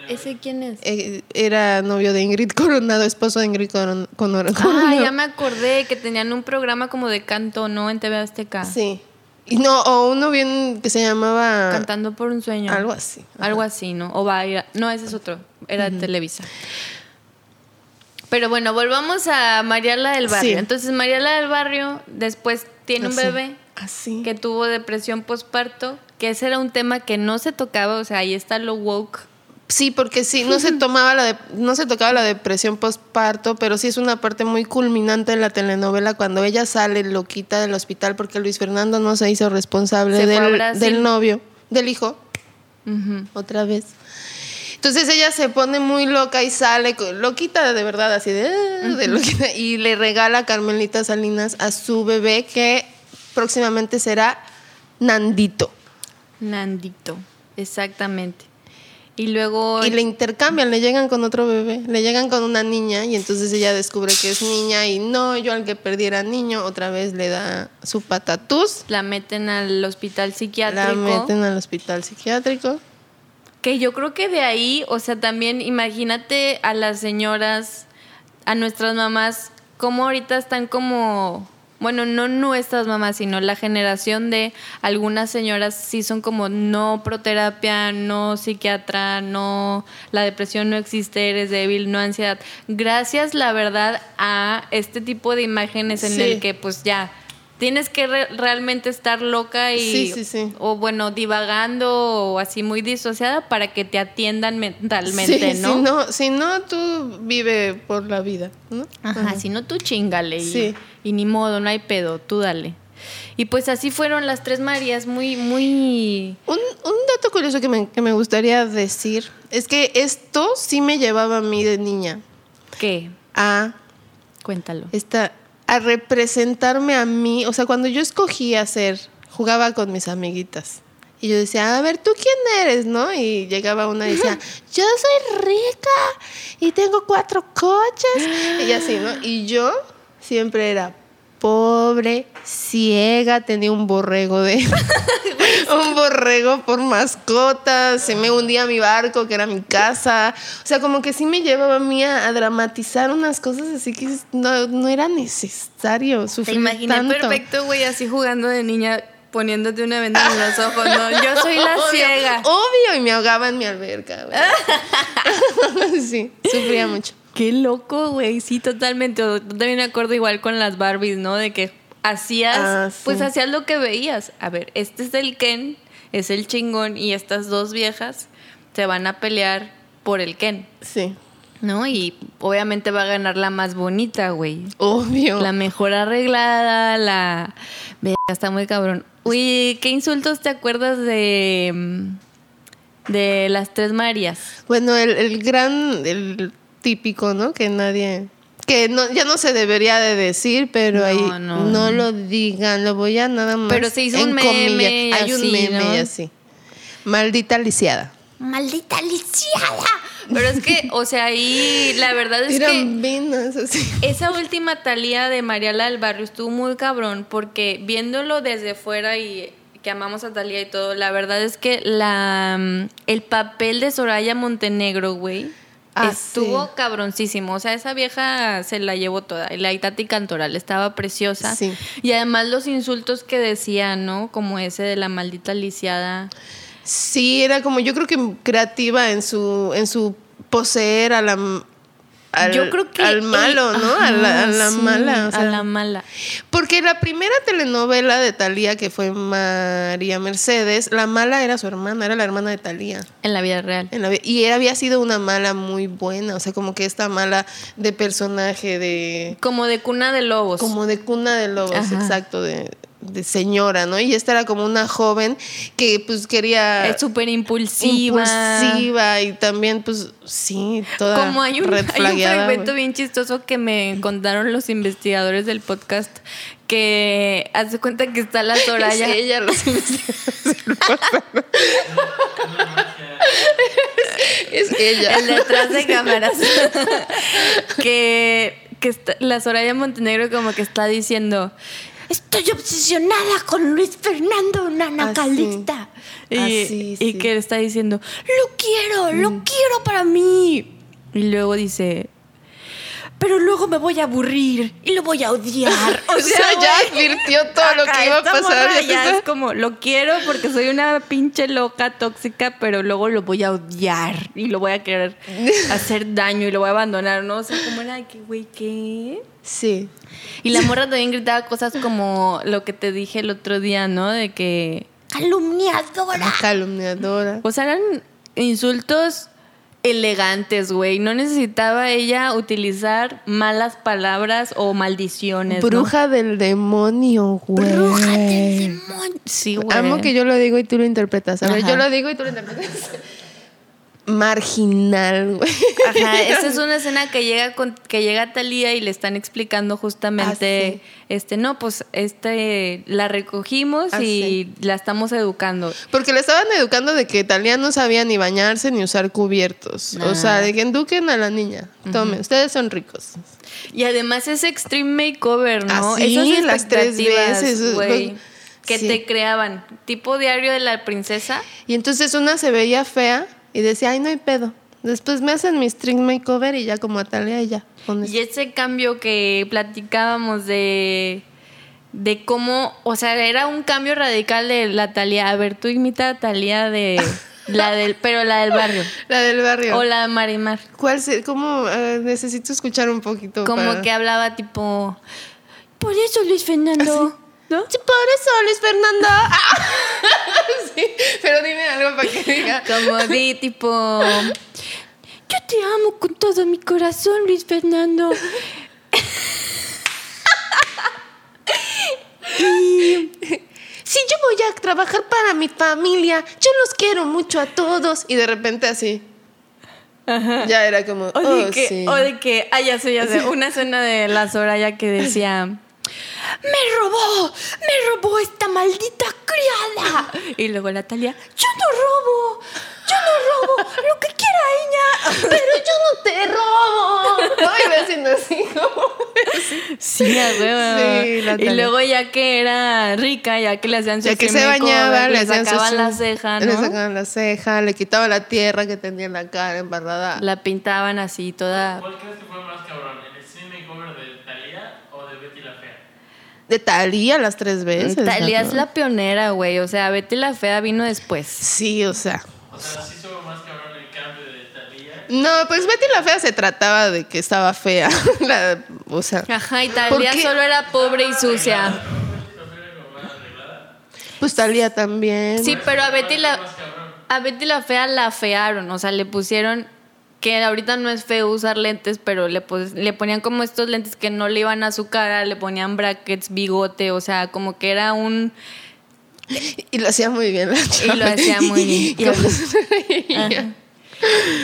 Speaker 1: ¿Ese quién es?
Speaker 2: Eh, era novio de Ingrid Coronado, esposo de Ingrid Coron- Coronado.
Speaker 1: Ah, ya me acordé que tenían un programa como de canto, ¿no? En TV Azteca.
Speaker 2: Sí. Y no, o uno bien que se llamaba...
Speaker 1: Cantando por un sueño.
Speaker 2: Algo así.
Speaker 1: Algo así, ¿no? O Baila. No, ese es otro. Era de Televisa. Pero bueno, volvamos a Mariala del Barrio.
Speaker 2: Sí.
Speaker 1: Entonces, Mariala del Barrio después tiene un bebé
Speaker 2: Así.
Speaker 1: que tuvo depresión postparto, que ese era un tema que no se tocaba, o sea, ahí está lo woke.
Speaker 2: Sí, porque sí, no se tomaba la de- no se tocaba la depresión postparto, pero sí es una parte muy culminante de la telenovela cuando ella sale loquita del hospital porque Luis Fernando no se hizo responsable
Speaker 1: Se
Speaker 2: del, novio, del hijo, otra vez. Entonces ella se pone muy loca y sale loquita de verdad, así de, "Ah", de loquita, y le regala a Carmelita Salinas a su bebé que próximamente será Nandito.
Speaker 1: Nandito, exactamente. Y luego
Speaker 2: Y le intercambian, le llegan con otro bebé, le llegan con una niña y entonces ella descubre que es niña y no, yo al que perdiera niño, otra vez le da su patatús,
Speaker 1: la meten al hospital
Speaker 2: la
Speaker 1: psiquiátrico.
Speaker 2: meten al hospital psiquiátrico.
Speaker 1: Que yo creo que de ahí, o sea, también imagínate a las señoras, a nuestras mamás, cómo ahorita están como bueno, no nuestras mamás, sino la generación de algunas señoras sí son como no proterapia, no psiquiatra, no la depresión no existe, eres débil, no ansiedad. Gracias, la verdad, a este tipo de imágenes en
Speaker 2: Sí.
Speaker 1: el que pues ya tienes que re- realmente estar loca y
Speaker 2: Sí, sí, sí.
Speaker 1: o bueno, divagando o así muy disociada para que te atiendan mentalmente,
Speaker 2: Sí,
Speaker 1: ¿no?
Speaker 2: Si no, si no, tú vive por la vida, ¿no?
Speaker 1: Ajá, si no tú chingale y,
Speaker 2: Sí.
Speaker 1: y ni modo, no hay pedo, tú dale. Y pues así fueron las tres Marías, muy, muy...
Speaker 2: Un, un dato curioso que me, que me gustaría decir es que esto sí me llevaba a mí de niña
Speaker 1: ¿Qué?
Speaker 2: a
Speaker 1: Cuéntalo.
Speaker 2: esta a representarme a mí, o sea, cuando yo escogía ser, jugaba con mis amiguitas. Y yo decía, a ver, ¿tú quién eres? ¿No? Y llegaba una y decía, yo soy rica y tengo cuatro coches. Y así, ¿no? Y yo siempre era pobre, ciega, tenía un borrego de... un borrego por mascota, se me hundía mi barco, que era mi casa. O sea, como que sí me llevaba a mí a, a dramatizar unas cosas así que no, no era necesario
Speaker 1: Te
Speaker 2: sufrir
Speaker 1: imaginé
Speaker 2: tanto.
Speaker 1: perfecto, güey, así jugando de niña, poniéndote una venda en los ojos. No, yo soy la
Speaker 2: Obvio,
Speaker 1: ciega.
Speaker 2: Obvio, y me ahogaba en mi alberca. güey. sí, sufría mucho.
Speaker 1: Qué loco, güey. Sí, totalmente. O- También me acuerdo igual con las Barbies, ¿no? De que hacías,
Speaker 2: Ah, sí.
Speaker 1: pues hacías lo que veías. A ver, este es el Ken, es el chingón, y estas dos viejas se van a pelear por el Ken,
Speaker 2: Sí,
Speaker 1: ¿no? Y obviamente va a ganar la más bonita, güey.
Speaker 2: obvio.
Speaker 1: La mejor arreglada, la... Verga, está muy cabrón. Uy, ¿qué insultos te acuerdas de... mm, de las tres Marías?
Speaker 2: Bueno, el, el gran, el típico, ¿no? Que nadie, que no, ya no se debería de decir, pero
Speaker 1: No,
Speaker 2: ahí
Speaker 1: no.
Speaker 2: no. lo digan, lo voy a nada más.
Speaker 1: Pero se hizo
Speaker 2: en
Speaker 1: un meme
Speaker 2: comillas. Hay un
Speaker 1: así,
Speaker 2: meme
Speaker 1: ¿no?
Speaker 2: y así. Maldita lisiada.
Speaker 1: Maldita lisiada. Pero es que, o sea, ahí la verdad es
Speaker 2: Eran
Speaker 1: que
Speaker 2: venas así.
Speaker 1: esa última talía de Mariala del Barrio estuvo muy cabrón porque viéndolo desde fuera y que amamos a Talía y todo, la verdad es que la mm, el papel de Soraya Montenegro, güey,
Speaker 2: Ah,
Speaker 1: estuvo
Speaker 2: sí.
Speaker 1: cabroncísimo. O sea, esa vieja se la llevó toda. Y la Itati Cantoral estaba preciosa.
Speaker 2: Sí.
Speaker 1: Y además los insultos que decía, ¿no? Como ese de la maldita lisiada.
Speaker 2: Sí, era como, yo creo que creativa en su, en su poseer a la al,
Speaker 1: Yo creo que
Speaker 2: al malo,
Speaker 1: él-
Speaker 2: ¿no? a la, a la
Speaker 1: sí,
Speaker 2: mala. o
Speaker 1: a la mala.
Speaker 2: Porque la primera telenovela de Talía, que fue María Mercedes, la mala era su hermana, era la hermana de Talía.
Speaker 1: En la vida real.
Speaker 2: En la vi- y ella había sido una mala muy buena, o sea, como que esta mala de personaje, de
Speaker 1: Como de cuna de lobos.
Speaker 2: como de cuna de lobos,
Speaker 1: Ajá.
Speaker 2: exacto, de, de señora, ¿no? Y esta era como una joven que pues quería...
Speaker 1: es súper impulsiva.
Speaker 2: impulsiva y también pues sí, toda
Speaker 1: Como hay un,
Speaker 2: red
Speaker 1: hay un fragmento bien chistoso que me contaron los investigadores del podcast que hace cuenta que está la Soraya.
Speaker 2: Es ella los Es ella.
Speaker 1: El detrás de cámaras. que que está- la Soraya Montenegro como que está diciendo, estoy obsesionada con Luis Fernando Nana
Speaker 2: Así.
Speaker 1: Calixta. Y,
Speaker 2: Así,
Speaker 1: y
Speaker 2: sí.
Speaker 1: que está diciendo, lo quiero, lo quiero para mí. Y luego dice, pero luego me voy a aburrir y lo voy a odiar.
Speaker 2: O sea, ya advirtió todo lo que iba a pasar. ya
Speaker 1: es como, lo quiero porque soy una pinche loca tóxica, pero luego lo voy a odiar y lo voy a querer hacer daño y lo voy a abandonar, ¿no? O sea, como era de que, güey, ¿qué?
Speaker 2: Sí.
Speaker 1: Y la morra también gritaba cosas como lo que te dije el otro día, ¿no? De que... Calumniadora.
Speaker 2: Calumniadora.
Speaker 1: O sea, eran insultos elegantes, güey. No necesitaba ella utilizar malas palabras o maldiciones. ¿no?
Speaker 2: Bruja del demonio, güey.
Speaker 1: Bruja del demonio. Sí, güey.
Speaker 2: Amo que yo lo digo y tú lo interpretas. A ver, yo lo digo y tú lo interpretas. Marginal, güey.
Speaker 1: Ajá, esa es una escena que llega con, que llega Talía y le están explicando justamente
Speaker 2: Ah,
Speaker 1: este, no, pues este la recogimos
Speaker 2: Ah,
Speaker 1: y la estamos educando.
Speaker 2: Porque le estaban educando de que Talía no sabía ni bañarse ni usar cubiertos. O sea,
Speaker 1: Ah.
Speaker 2: de que eduquen a la niña. Tome, ustedes son ricos.
Speaker 1: Y además ese extreme makeover, ¿no?
Speaker 2: Ah, sí,
Speaker 1: Esas
Speaker 2: las tres veces,
Speaker 1: güey, que
Speaker 2: sí.
Speaker 1: te creaban, tipo diario de la princesa.
Speaker 2: Y entonces una se veía fea y decía, ay, no hay pedo. Después me hacen mi string makeover y ya como a Talía y ya.
Speaker 1: Y ese cambio que platicábamos de de cómo, o sea, era un cambio radical de la Talía. A ver, tú imita a Talía de la del, pero la del barrio.
Speaker 2: La del barrio.
Speaker 1: O la de Marimar.
Speaker 2: ¿Cuál se, cómo, eh, necesito escuchar un poquito.
Speaker 1: Como
Speaker 2: para-
Speaker 1: que hablaba tipo, por eso Luis Fernando. ¿No?
Speaker 2: Sí, por eso, Luis Fernando. Ah. sí, pero dime algo para que diga.
Speaker 1: Como di tipo, yo te amo con todo mi corazón, Luis Fernando.
Speaker 2: Si yo voy a trabajar para mi familia, yo los quiero mucho a todos. Y de repente así. Ya era como,
Speaker 1: O de
Speaker 2: oh,
Speaker 1: que,
Speaker 2: sí.
Speaker 1: o de que, ah, ya sé, ya sé, una escena de la Soraya que decía, me robó, me robó esta maldita criada. Y luego la Talia, yo no robo, yo no robo, lo que quiera ella.
Speaker 2: Pero yo no te robo. Ay, me haciendo así.
Speaker 1: Sí, a huevo.
Speaker 2: Sí, la
Speaker 1: Y luego ya que era rica, ya que le hacían su
Speaker 2: Ya que se bañaba, le
Speaker 1: le
Speaker 2: hacían su-
Speaker 1: sacaban la ceja,
Speaker 2: Le
Speaker 1: ¿no?
Speaker 2: sacaban la ceja, le quitaba la tierra que tenía en la cara embarrada.
Speaker 1: La pintaban así, toda...
Speaker 3: ¿Cuál crees que fue más cabrón? ¿El stream makeover de Thalía o de Betty la Fea?
Speaker 2: De Talía las tres veces.
Speaker 1: Talía
Speaker 2: ¿no?
Speaker 1: es la pionera, güey. O sea, Betty la Fea vino después.
Speaker 2: Sí, o sea.
Speaker 3: O sea, sí estuvo más cabrón el cambio de Thalía.
Speaker 2: No, pues Betty la Fea se trataba de que estaba fea. La- o sea,
Speaker 1: Ajá, y
Speaker 2: ¿Por
Speaker 1: Talía solo era pobre y sucia.
Speaker 2: pues Talía también.
Speaker 1: Sí, pero a Betty la a Betty la Fea la fearon, o sea, le pusieron que ahorita no es feo usar lentes, pero le, pos- le ponían como estos lentes que no le iban a su cara, le ponían brackets, bigote, o sea, como que era un...
Speaker 2: Y lo hacía muy bien la
Speaker 1: Y lo hacía muy bien.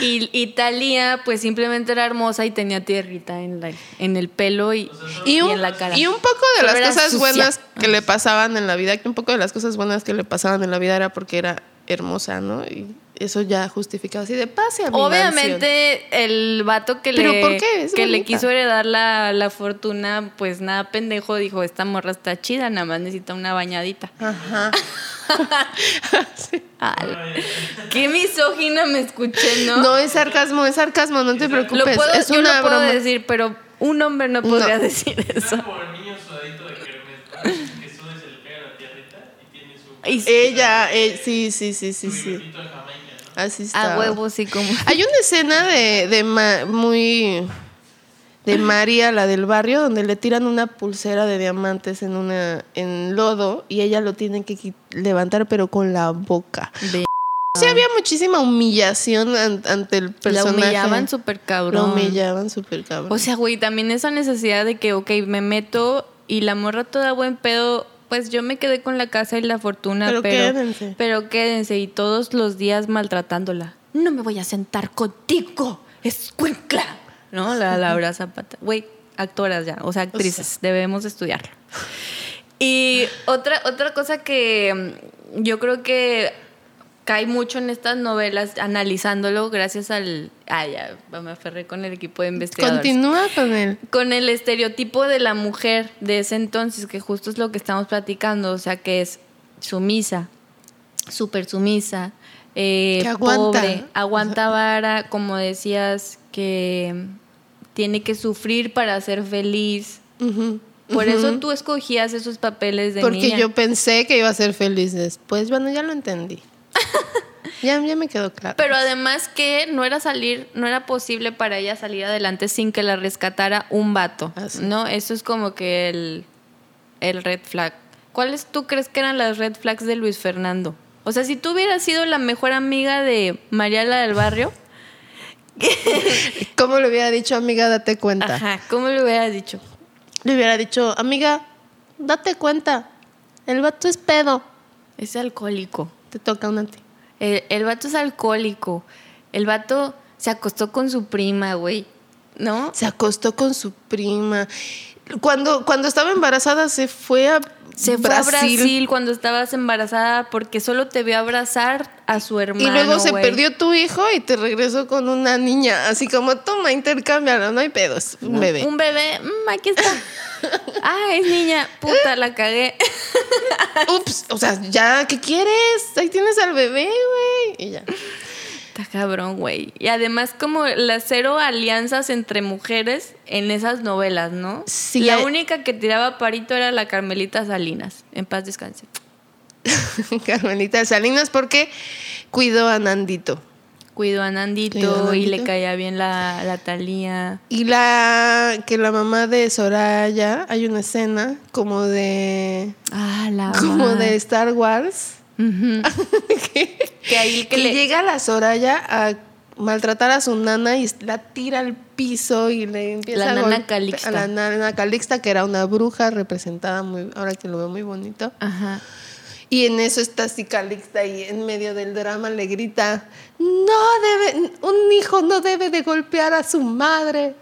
Speaker 2: Y.
Speaker 1: Y, y Talía, pues simplemente era hermosa y tenía tierrita en, la, en el pelo y,
Speaker 2: Y
Speaker 1: y
Speaker 2: un,
Speaker 1: en la cara.
Speaker 2: y un poco de las cosas
Speaker 1: sucia.
Speaker 2: buenas que le pasaban en la vida, que un poco de las cosas buenas que le pasaban en la vida era porque era hermosa, ¿no? Y eso ya justificaba así de pase a mi mansión".
Speaker 1: Obviamente el vato que
Speaker 2: ¿Pero
Speaker 1: le,
Speaker 2: por qué? Es
Speaker 1: que le quiso heredar la, la fortuna, pues nada pendejo, dijo, esta morra está chida, nada más necesita una bañadita.
Speaker 2: Ajá. Sí.
Speaker 1: Qué misógina me escuché, ¿no?
Speaker 2: No es sarcasmo, es sarcasmo, no te
Speaker 1: lo
Speaker 2: preocupes.
Speaker 1: puedo,
Speaker 2: es
Speaker 1: yo
Speaker 2: una
Speaker 1: lo puedo
Speaker 2: broma.
Speaker 1: decir, pero un hombre no podría
Speaker 2: No.
Speaker 1: decir eso.
Speaker 3: Y se le pega la tierrita y tiene su,
Speaker 1: Y-
Speaker 2: Ella, eh, sí, sí, sí, sí, sí.
Speaker 3: bigotito de Jamaica, ¿no?
Speaker 2: Así está.
Speaker 1: a huevo, sí, como...
Speaker 2: Hay una escena de, de Ma- muy de María, la del barrio, donde le tiran una pulsera de diamantes en una en lodo y ella lo tiene que levantar pero con la boca.
Speaker 1: de-
Speaker 2: Sí había muchísima humillación an- ante el
Speaker 1: la
Speaker 2: personaje.
Speaker 1: humillaban súper cabrón.
Speaker 2: humillaban súper cabrón.
Speaker 1: O sea, güey, también esa necesidad de que, ok, me meto y la morra toda buen pedo, pues yo me quedé con la casa y la fortuna,
Speaker 2: Pero
Speaker 1: pero,
Speaker 2: quédense.
Speaker 1: pero quédense y todos los días maltratándola. No me voy a sentar contigo, escuincla. ¿No? La Laura Zapata. Güey, actoras ya, o sea, actrices, debemos estudiarlo. Y otra, otra cosa que mm, yo creo que cae mucho en estas novelas, analizándolo gracias al... Ah, ya, me aferré con el equipo de investigadores
Speaker 2: Continúa con él.
Speaker 1: con el estereotipo de la mujer de ese entonces, que justo es lo que estamos platicando, o sea, que es sumisa, súper sumisa, eh,
Speaker 2: Que aguanta.
Speaker 1: pobre, aguanta vara, como decías, que tiene que sufrir para ser feliz. Por eso tú escogías esos papeles de
Speaker 2: Porque
Speaker 1: niña.
Speaker 2: yo pensé que iba a ser feliz después. Bueno, ya lo entendí. Ya, ya me quedó claro.
Speaker 1: Pero además que no era salir, no era posible para ella salir adelante sin que la rescatara un vato,
Speaker 2: Ah.
Speaker 1: ¿no? Eso es como que el, el red flag. ¿Cuáles tú crees que eran las red flags de Luis Fernando? O sea, si tú hubieras sido la mejor amiga de Mariala del barrio,
Speaker 2: ¿Cómo le hubiera dicho, amiga, date cuenta?
Speaker 1: ajá, ¿cómo le hubieras dicho?
Speaker 2: Le hubiera dicho, amiga, date cuenta. El vato es pedo.
Speaker 1: Es alcohólico.
Speaker 2: Te toca una a ti.
Speaker 1: El, el vato es alcohólico. El vato se acostó con su prima, güey. ¿No?
Speaker 2: Se acostó con su prima. Cuando, cuando estaba embarazada se fue a
Speaker 1: Se fue a Brasil cuando estabas embarazada porque solo te vio abrazar a su hermano.
Speaker 2: Y luego se perdió tu hijo y te regresó con una niña. Así como, toma, intercámbialo, no hay pedos. Un bebé.
Speaker 1: Un bebé, mm, aquí está. Es niña. Puta, la cagué.
Speaker 2: Ups, o sea, ya, ¿qué quieres? Ahí tienes al bebé, güey. Y ya.
Speaker 1: Está cabrón, güey. Y además como las cero alianzas entre mujeres en esas novelas, ¿no?
Speaker 2: Sí,
Speaker 1: La
Speaker 2: hay-
Speaker 1: única que tiraba parito era la Carmelita Salinas. En paz descanse.
Speaker 2: Carmelita Salinas, porque cuidó a Nandito.
Speaker 1: Cuidó a Nandito,
Speaker 2: Cuidó a
Speaker 1: y le caía bien la, la Talía.
Speaker 2: Y la que la mamá de Soraya, hay una escena como de
Speaker 1: Ah, la
Speaker 2: como de Star Wars. Que,
Speaker 1: Que ahí que
Speaker 2: que
Speaker 1: le-
Speaker 2: llega la Soraya a maltratar a su nana y la tira al piso y le empieza
Speaker 1: La
Speaker 2: a
Speaker 1: nana Calixta.
Speaker 2: a la nana Calixta, que era una bruja representada muy, ahora que lo veo muy bonito.
Speaker 1: Ajá.
Speaker 2: Y en eso está así Calixta y en medio del drama le grita, no debe, un hijo no debe de golpear a su madre.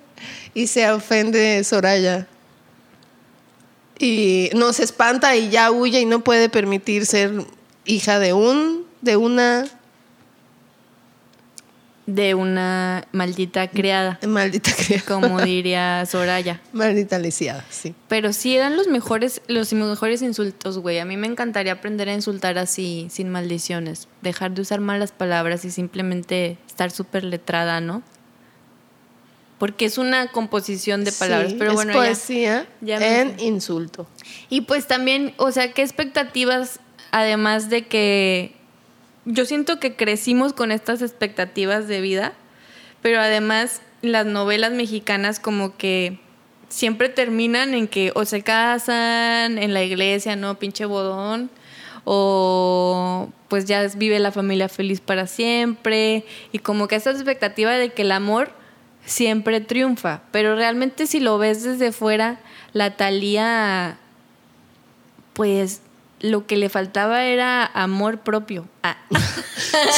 Speaker 2: Y se ofende Soraya. Y no se espanta y ya huye y no puede permitir ser hija de un, de una
Speaker 1: De una maldita criada,
Speaker 2: maldita criada.
Speaker 1: como diría Soraya.
Speaker 2: Maldita lisiada, sí.
Speaker 1: Pero sí eran los mejores, los mejores insultos, güey. A mí me encantaría aprender a insultar así, sin maldiciones. Dejar de usar malas palabras y simplemente estar súper letrada, ¿no? Porque es una composición de palabras.
Speaker 2: Sí,
Speaker 1: pero
Speaker 2: es
Speaker 1: bueno, ya.
Speaker 2: poesía
Speaker 1: ya
Speaker 2: en insulto.
Speaker 1: Y pues también, o sea, ¿qué expectativas, además de que yo siento que crecimos con estas expectativas de vida, pero además las novelas mexicanas como que siempre terminan en que o se casan en la iglesia, ¿no? Pinche bodón. O pues ya vive la familia feliz para siempre. Y como que esa expectativa de que el amor siempre triunfa. Pero realmente si lo ves desde fuera, la Talía pues lo que le faltaba era amor propio. Ah.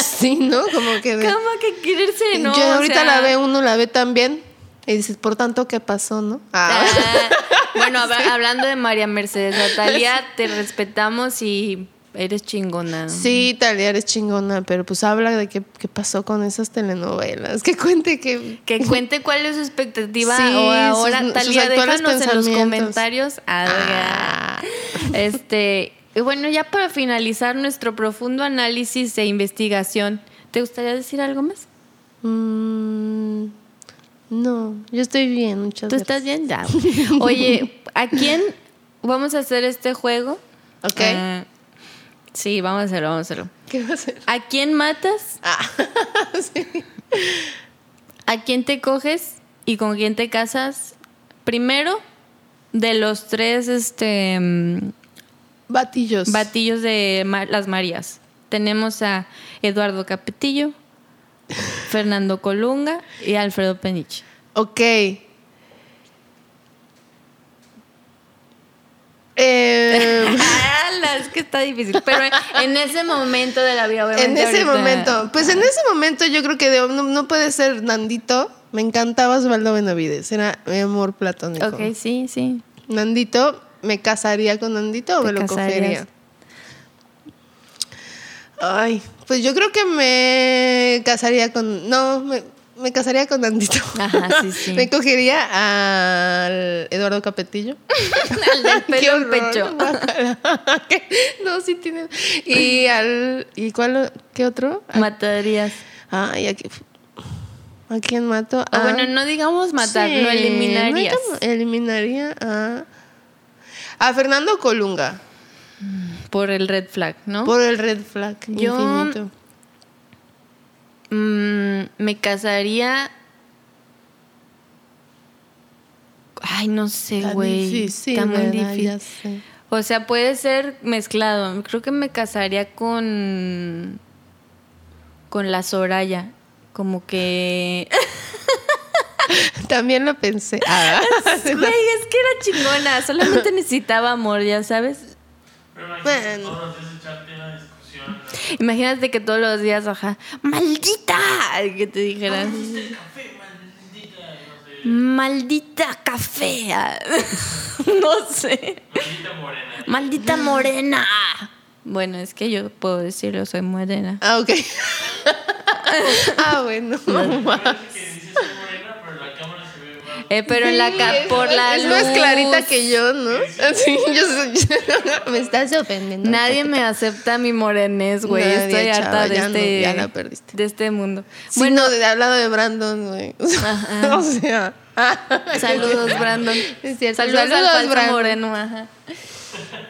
Speaker 2: Sí, ¿no? Como que de-
Speaker 1: ¿Cómo que quererse, no?
Speaker 2: Yo
Speaker 1: O
Speaker 2: ahorita
Speaker 1: sea,
Speaker 2: la ve, uno la ve tan bien. Y dices, por tanto, ¿qué pasó, no?
Speaker 1: ah, bueno, hab- hablando de María Mercedes, Natalia, te respetamos y eres chingona.
Speaker 2: Sí, Talia, eres chingona, pero pues habla de qué, qué pasó con esas telenovelas. Que cuente que...
Speaker 1: Que cuente cuál es su expectativa
Speaker 2: Sí,
Speaker 1: o ahora,
Speaker 2: sus- sus
Speaker 1: Talia,
Speaker 2: actuales
Speaker 1: déjanos en los comentarios. Ah,
Speaker 2: Ah.
Speaker 1: Este, y bueno, ya para finalizar nuestro profundo análisis e investigación, ¿te gustaría decir algo más?
Speaker 2: Mm, no, yo estoy bien, muchas
Speaker 1: ¿Tú
Speaker 2: gracias.
Speaker 1: estás bien? Ya. Oye, ¿a quién vamos a hacer este juego?
Speaker 2: Ok.
Speaker 1: Ah, sí, vamos a hacerlo, vamos a hacerlo.
Speaker 2: ¿Qué va a hacer?
Speaker 1: ¿A quién matas?
Speaker 2: Ah, sí.
Speaker 1: ¿A quién te coges y con quién te casas? Primero, de los tres este, mm,
Speaker 2: Batillos.
Speaker 1: batillos de las Marías. Tenemos a Eduardo Capetillo, Fernando Colunga y Alfredo Peniche.
Speaker 2: ok. Eh,
Speaker 1: es que está difícil. Pero en ese momento de la vida, obviamente.
Speaker 2: en ese
Speaker 1: ahorita-
Speaker 2: momento, pues en ese momento yo creo que de- no, no puede ser Nandito. Me encantaba Osvaldo Benavides, era mi amor platónico.
Speaker 1: Ok, sí, sí.
Speaker 2: Nandito, ¿me casaría con Nandito o
Speaker 1: ¿Te
Speaker 2: me lo
Speaker 1: casarías?
Speaker 2: cogería? Ay, pues yo creo que me casaría con. No, me, me casaría con Nandito.
Speaker 1: Ajá, sí, sí.
Speaker 2: me cogería al Eduardo Capetillo.
Speaker 1: Al del
Speaker 2: Qué
Speaker 1: pelo en
Speaker 2: horror,
Speaker 1: pecho.
Speaker 2: no, sí tiene. Y al. ¿Y cuál? ¿Qué otro?
Speaker 1: Matarías.
Speaker 2: Ay, ¿a, qui- ¿a quién mato? Ah,
Speaker 1: bueno, no digamos matar,
Speaker 2: sí,
Speaker 1: lo eliminarías.
Speaker 2: no, eliminaría a. A Fernando Colunga.
Speaker 1: Por el red flag, ¿no?
Speaker 2: Por el red flag
Speaker 1: Yo-
Speaker 2: infinito.
Speaker 1: Mm, me casaría. Ay, no sé, güey.
Speaker 2: difícil,
Speaker 1: Está muy difícil.
Speaker 2: Ya sé.
Speaker 1: O sea, puede ser mezclado. Creo que me casaría con. con la Soraya. Como que.
Speaker 2: También lo pensé. Ah,
Speaker 1: Güey, es que era chingona. Solamente necesitaba amor, ya sabes.
Speaker 3: Pero imagínate
Speaker 2: Bueno.
Speaker 3: todos los días echarte una discusión. ¿no?
Speaker 1: Imagínate que todos los días, ajá. ¡Maldita! Que te dijeran.
Speaker 3: Este café, maldita, no sé.
Speaker 1: ¡Maldita café! no sé.
Speaker 3: Maldita morena.
Speaker 1: ¡Maldita morena! Bueno, es que yo puedo decirlo, soy morena.
Speaker 2: ah, ok. ah, bueno.
Speaker 3: Parece pero
Speaker 1: Eh, pero en la ca-
Speaker 2: es
Speaker 1: por
Speaker 2: más-
Speaker 1: la
Speaker 2: Es más clarita que yo, ¿no? Así, yo me estás ofendiendo.
Speaker 1: Nadie me acepta mi morenés, güey.
Speaker 2: Nadie,
Speaker 1: Estoy harta
Speaker 2: chava,
Speaker 1: de
Speaker 2: ya no,
Speaker 1: este.
Speaker 2: ya la perdiste.
Speaker 1: De este mundo.
Speaker 2: Sí,
Speaker 1: bueno,
Speaker 2: no, de al lado de Brandon, güey.
Speaker 1: Ajá.
Speaker 2: o sea.
Speaker 1: saludos, Brandon.
Speaker 2: Es cierto.
Speaker 1: Saludos, al
Speaker 2: Saludos,
Speaker 1: falso
Speaker 2: Brandon.
Speaker 1: moreno, ajá.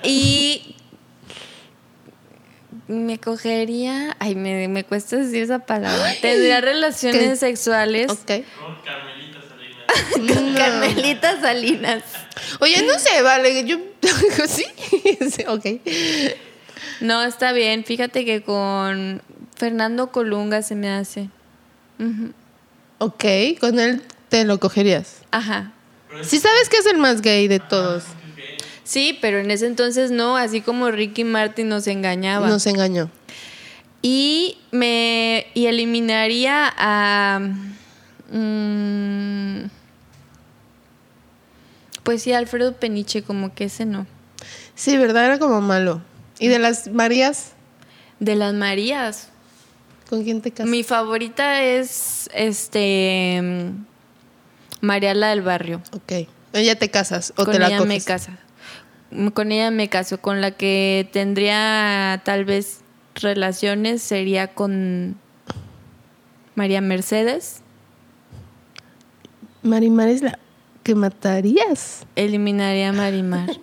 Speaker 1: Y me cogería, ay, me, me cuesta decir esa palabra. Tendría relaciones
Speaker 2: ¿Qué?
Speaker 1: sexuales
Speaker 2: Ok.
Speaker 3: Con Carmelita.
Speaker 1: con Carmelita Salinas.
Speaker 2: Oye, no sé, vale, yo. ¿Sí? ok.
Speaker 1: No, está bien. Fíjate que con Fernando Colunga se me hace.
Speaker 2: Ok, con él te lo cogerías.
Speaker 1: Ajá.
Speaker 2: Sí, sabes que es el más gay de todos.
Speaker 1: Sí, pero en ese entonces no, así como Ricky Martin nos engañaba.
Speaker 2: Nos engañó.
Speaker 1: Y me y eliminaría a mm, pues sí, Alfredo Peniche, como que ese no.
Speaker 2: Sí, ¿verdad? Era como malo. ¿Y de las Marías?
Speaker 1: De las Marías.
Speaker 2: ¿Con quién te casas?
Speaker 1: Mi favorita es este mm, Mariala del Barrio.
Speaker 2: Ok. Ella te casas o
Speaker 1: con
Speaker 2: te la
Speaker 1: ella
Speaker 2: coges.
Speaker 1: me casa. Con ella me caso. Con la que tendría tal vez relaciones sería con María Mercedes.
Speaker 2: Marimar es la que matarías.
Speaker 1: Eliminaría a Marimar.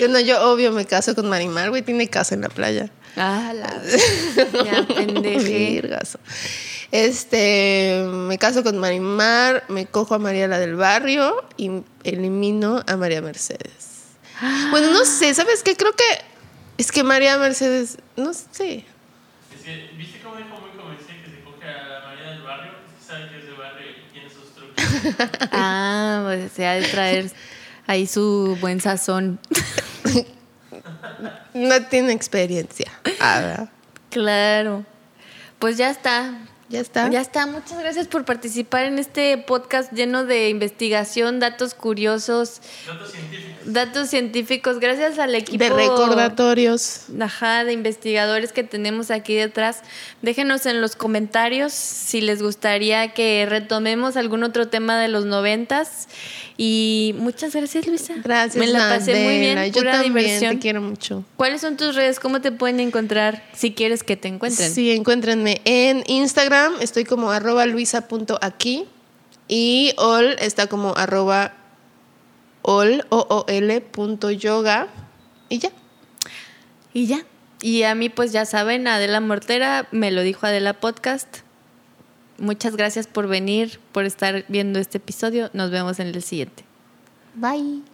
Speaker 2: Yo no, yo obvio me caso con Marimar, güey, tiene casa en la playa.
Speaker 1: ah, la ya.
Speaker 2: Este, me caso con Marimar, me cojo a María la del barrio y elimino a María Mercedes. Bueno, no sé, ¿sabes qué? Creo que es que María Mercedes, no sé.
Speaker 3: Es que, ¿viste cómo dijo muy convencida que se coge a la María del barrio? Es que sabe que es de barrio y tiene sus trucos.
Speaker 1: Ah, pues se ha de traer ahí su buen sazón.
Speaker 2: No tiene experiencia. Ah.
Speaker 1: Claro. Pues ya está.
Speaker 2: Ya está.
Speaker 1: Ya está. Muchas gracias por participar en este podcast lleno de investigación, datos curiosos,
Speaker 3: Datos científicos.
Speaker 1: datos científicos. Gracias al equipo
Speaker 2: De recordatorios.
Speaker 1: Ajá, de investigadores que tenemos aquí detrás. Déjenos en los comentarios si les gustaría que retomemos algún otro tema de los noventas. Y muchas gracias, Luisa.
Speaker 2: Gracias,
Speaker 1: Me la pasé muy bien.
Speaker 2: Yo
Speaker 1: pura
Speaker 2: también
Speaker 1: diversión.
Speaker 2: te quiero mucho.
Speaker 1: ¿Cuáles son tus redes? ¿Cómo te pueden encontrar si quieres que te encuentren?
Speaker 2: Sí, encuéntrenme en Instagram, estoy como arroba luisa.aquí y ol está como arroba ol, o -O -L punto yoga y ya.
Speaker 1: Y ya. Y a mí, pues ya saben, Adela Mortera, me lo dijo Adela Podcast. Muchas gracias por venir, por estar viendo este episodio. Nos vemos en el siguiente.
Speaker 2: Bye.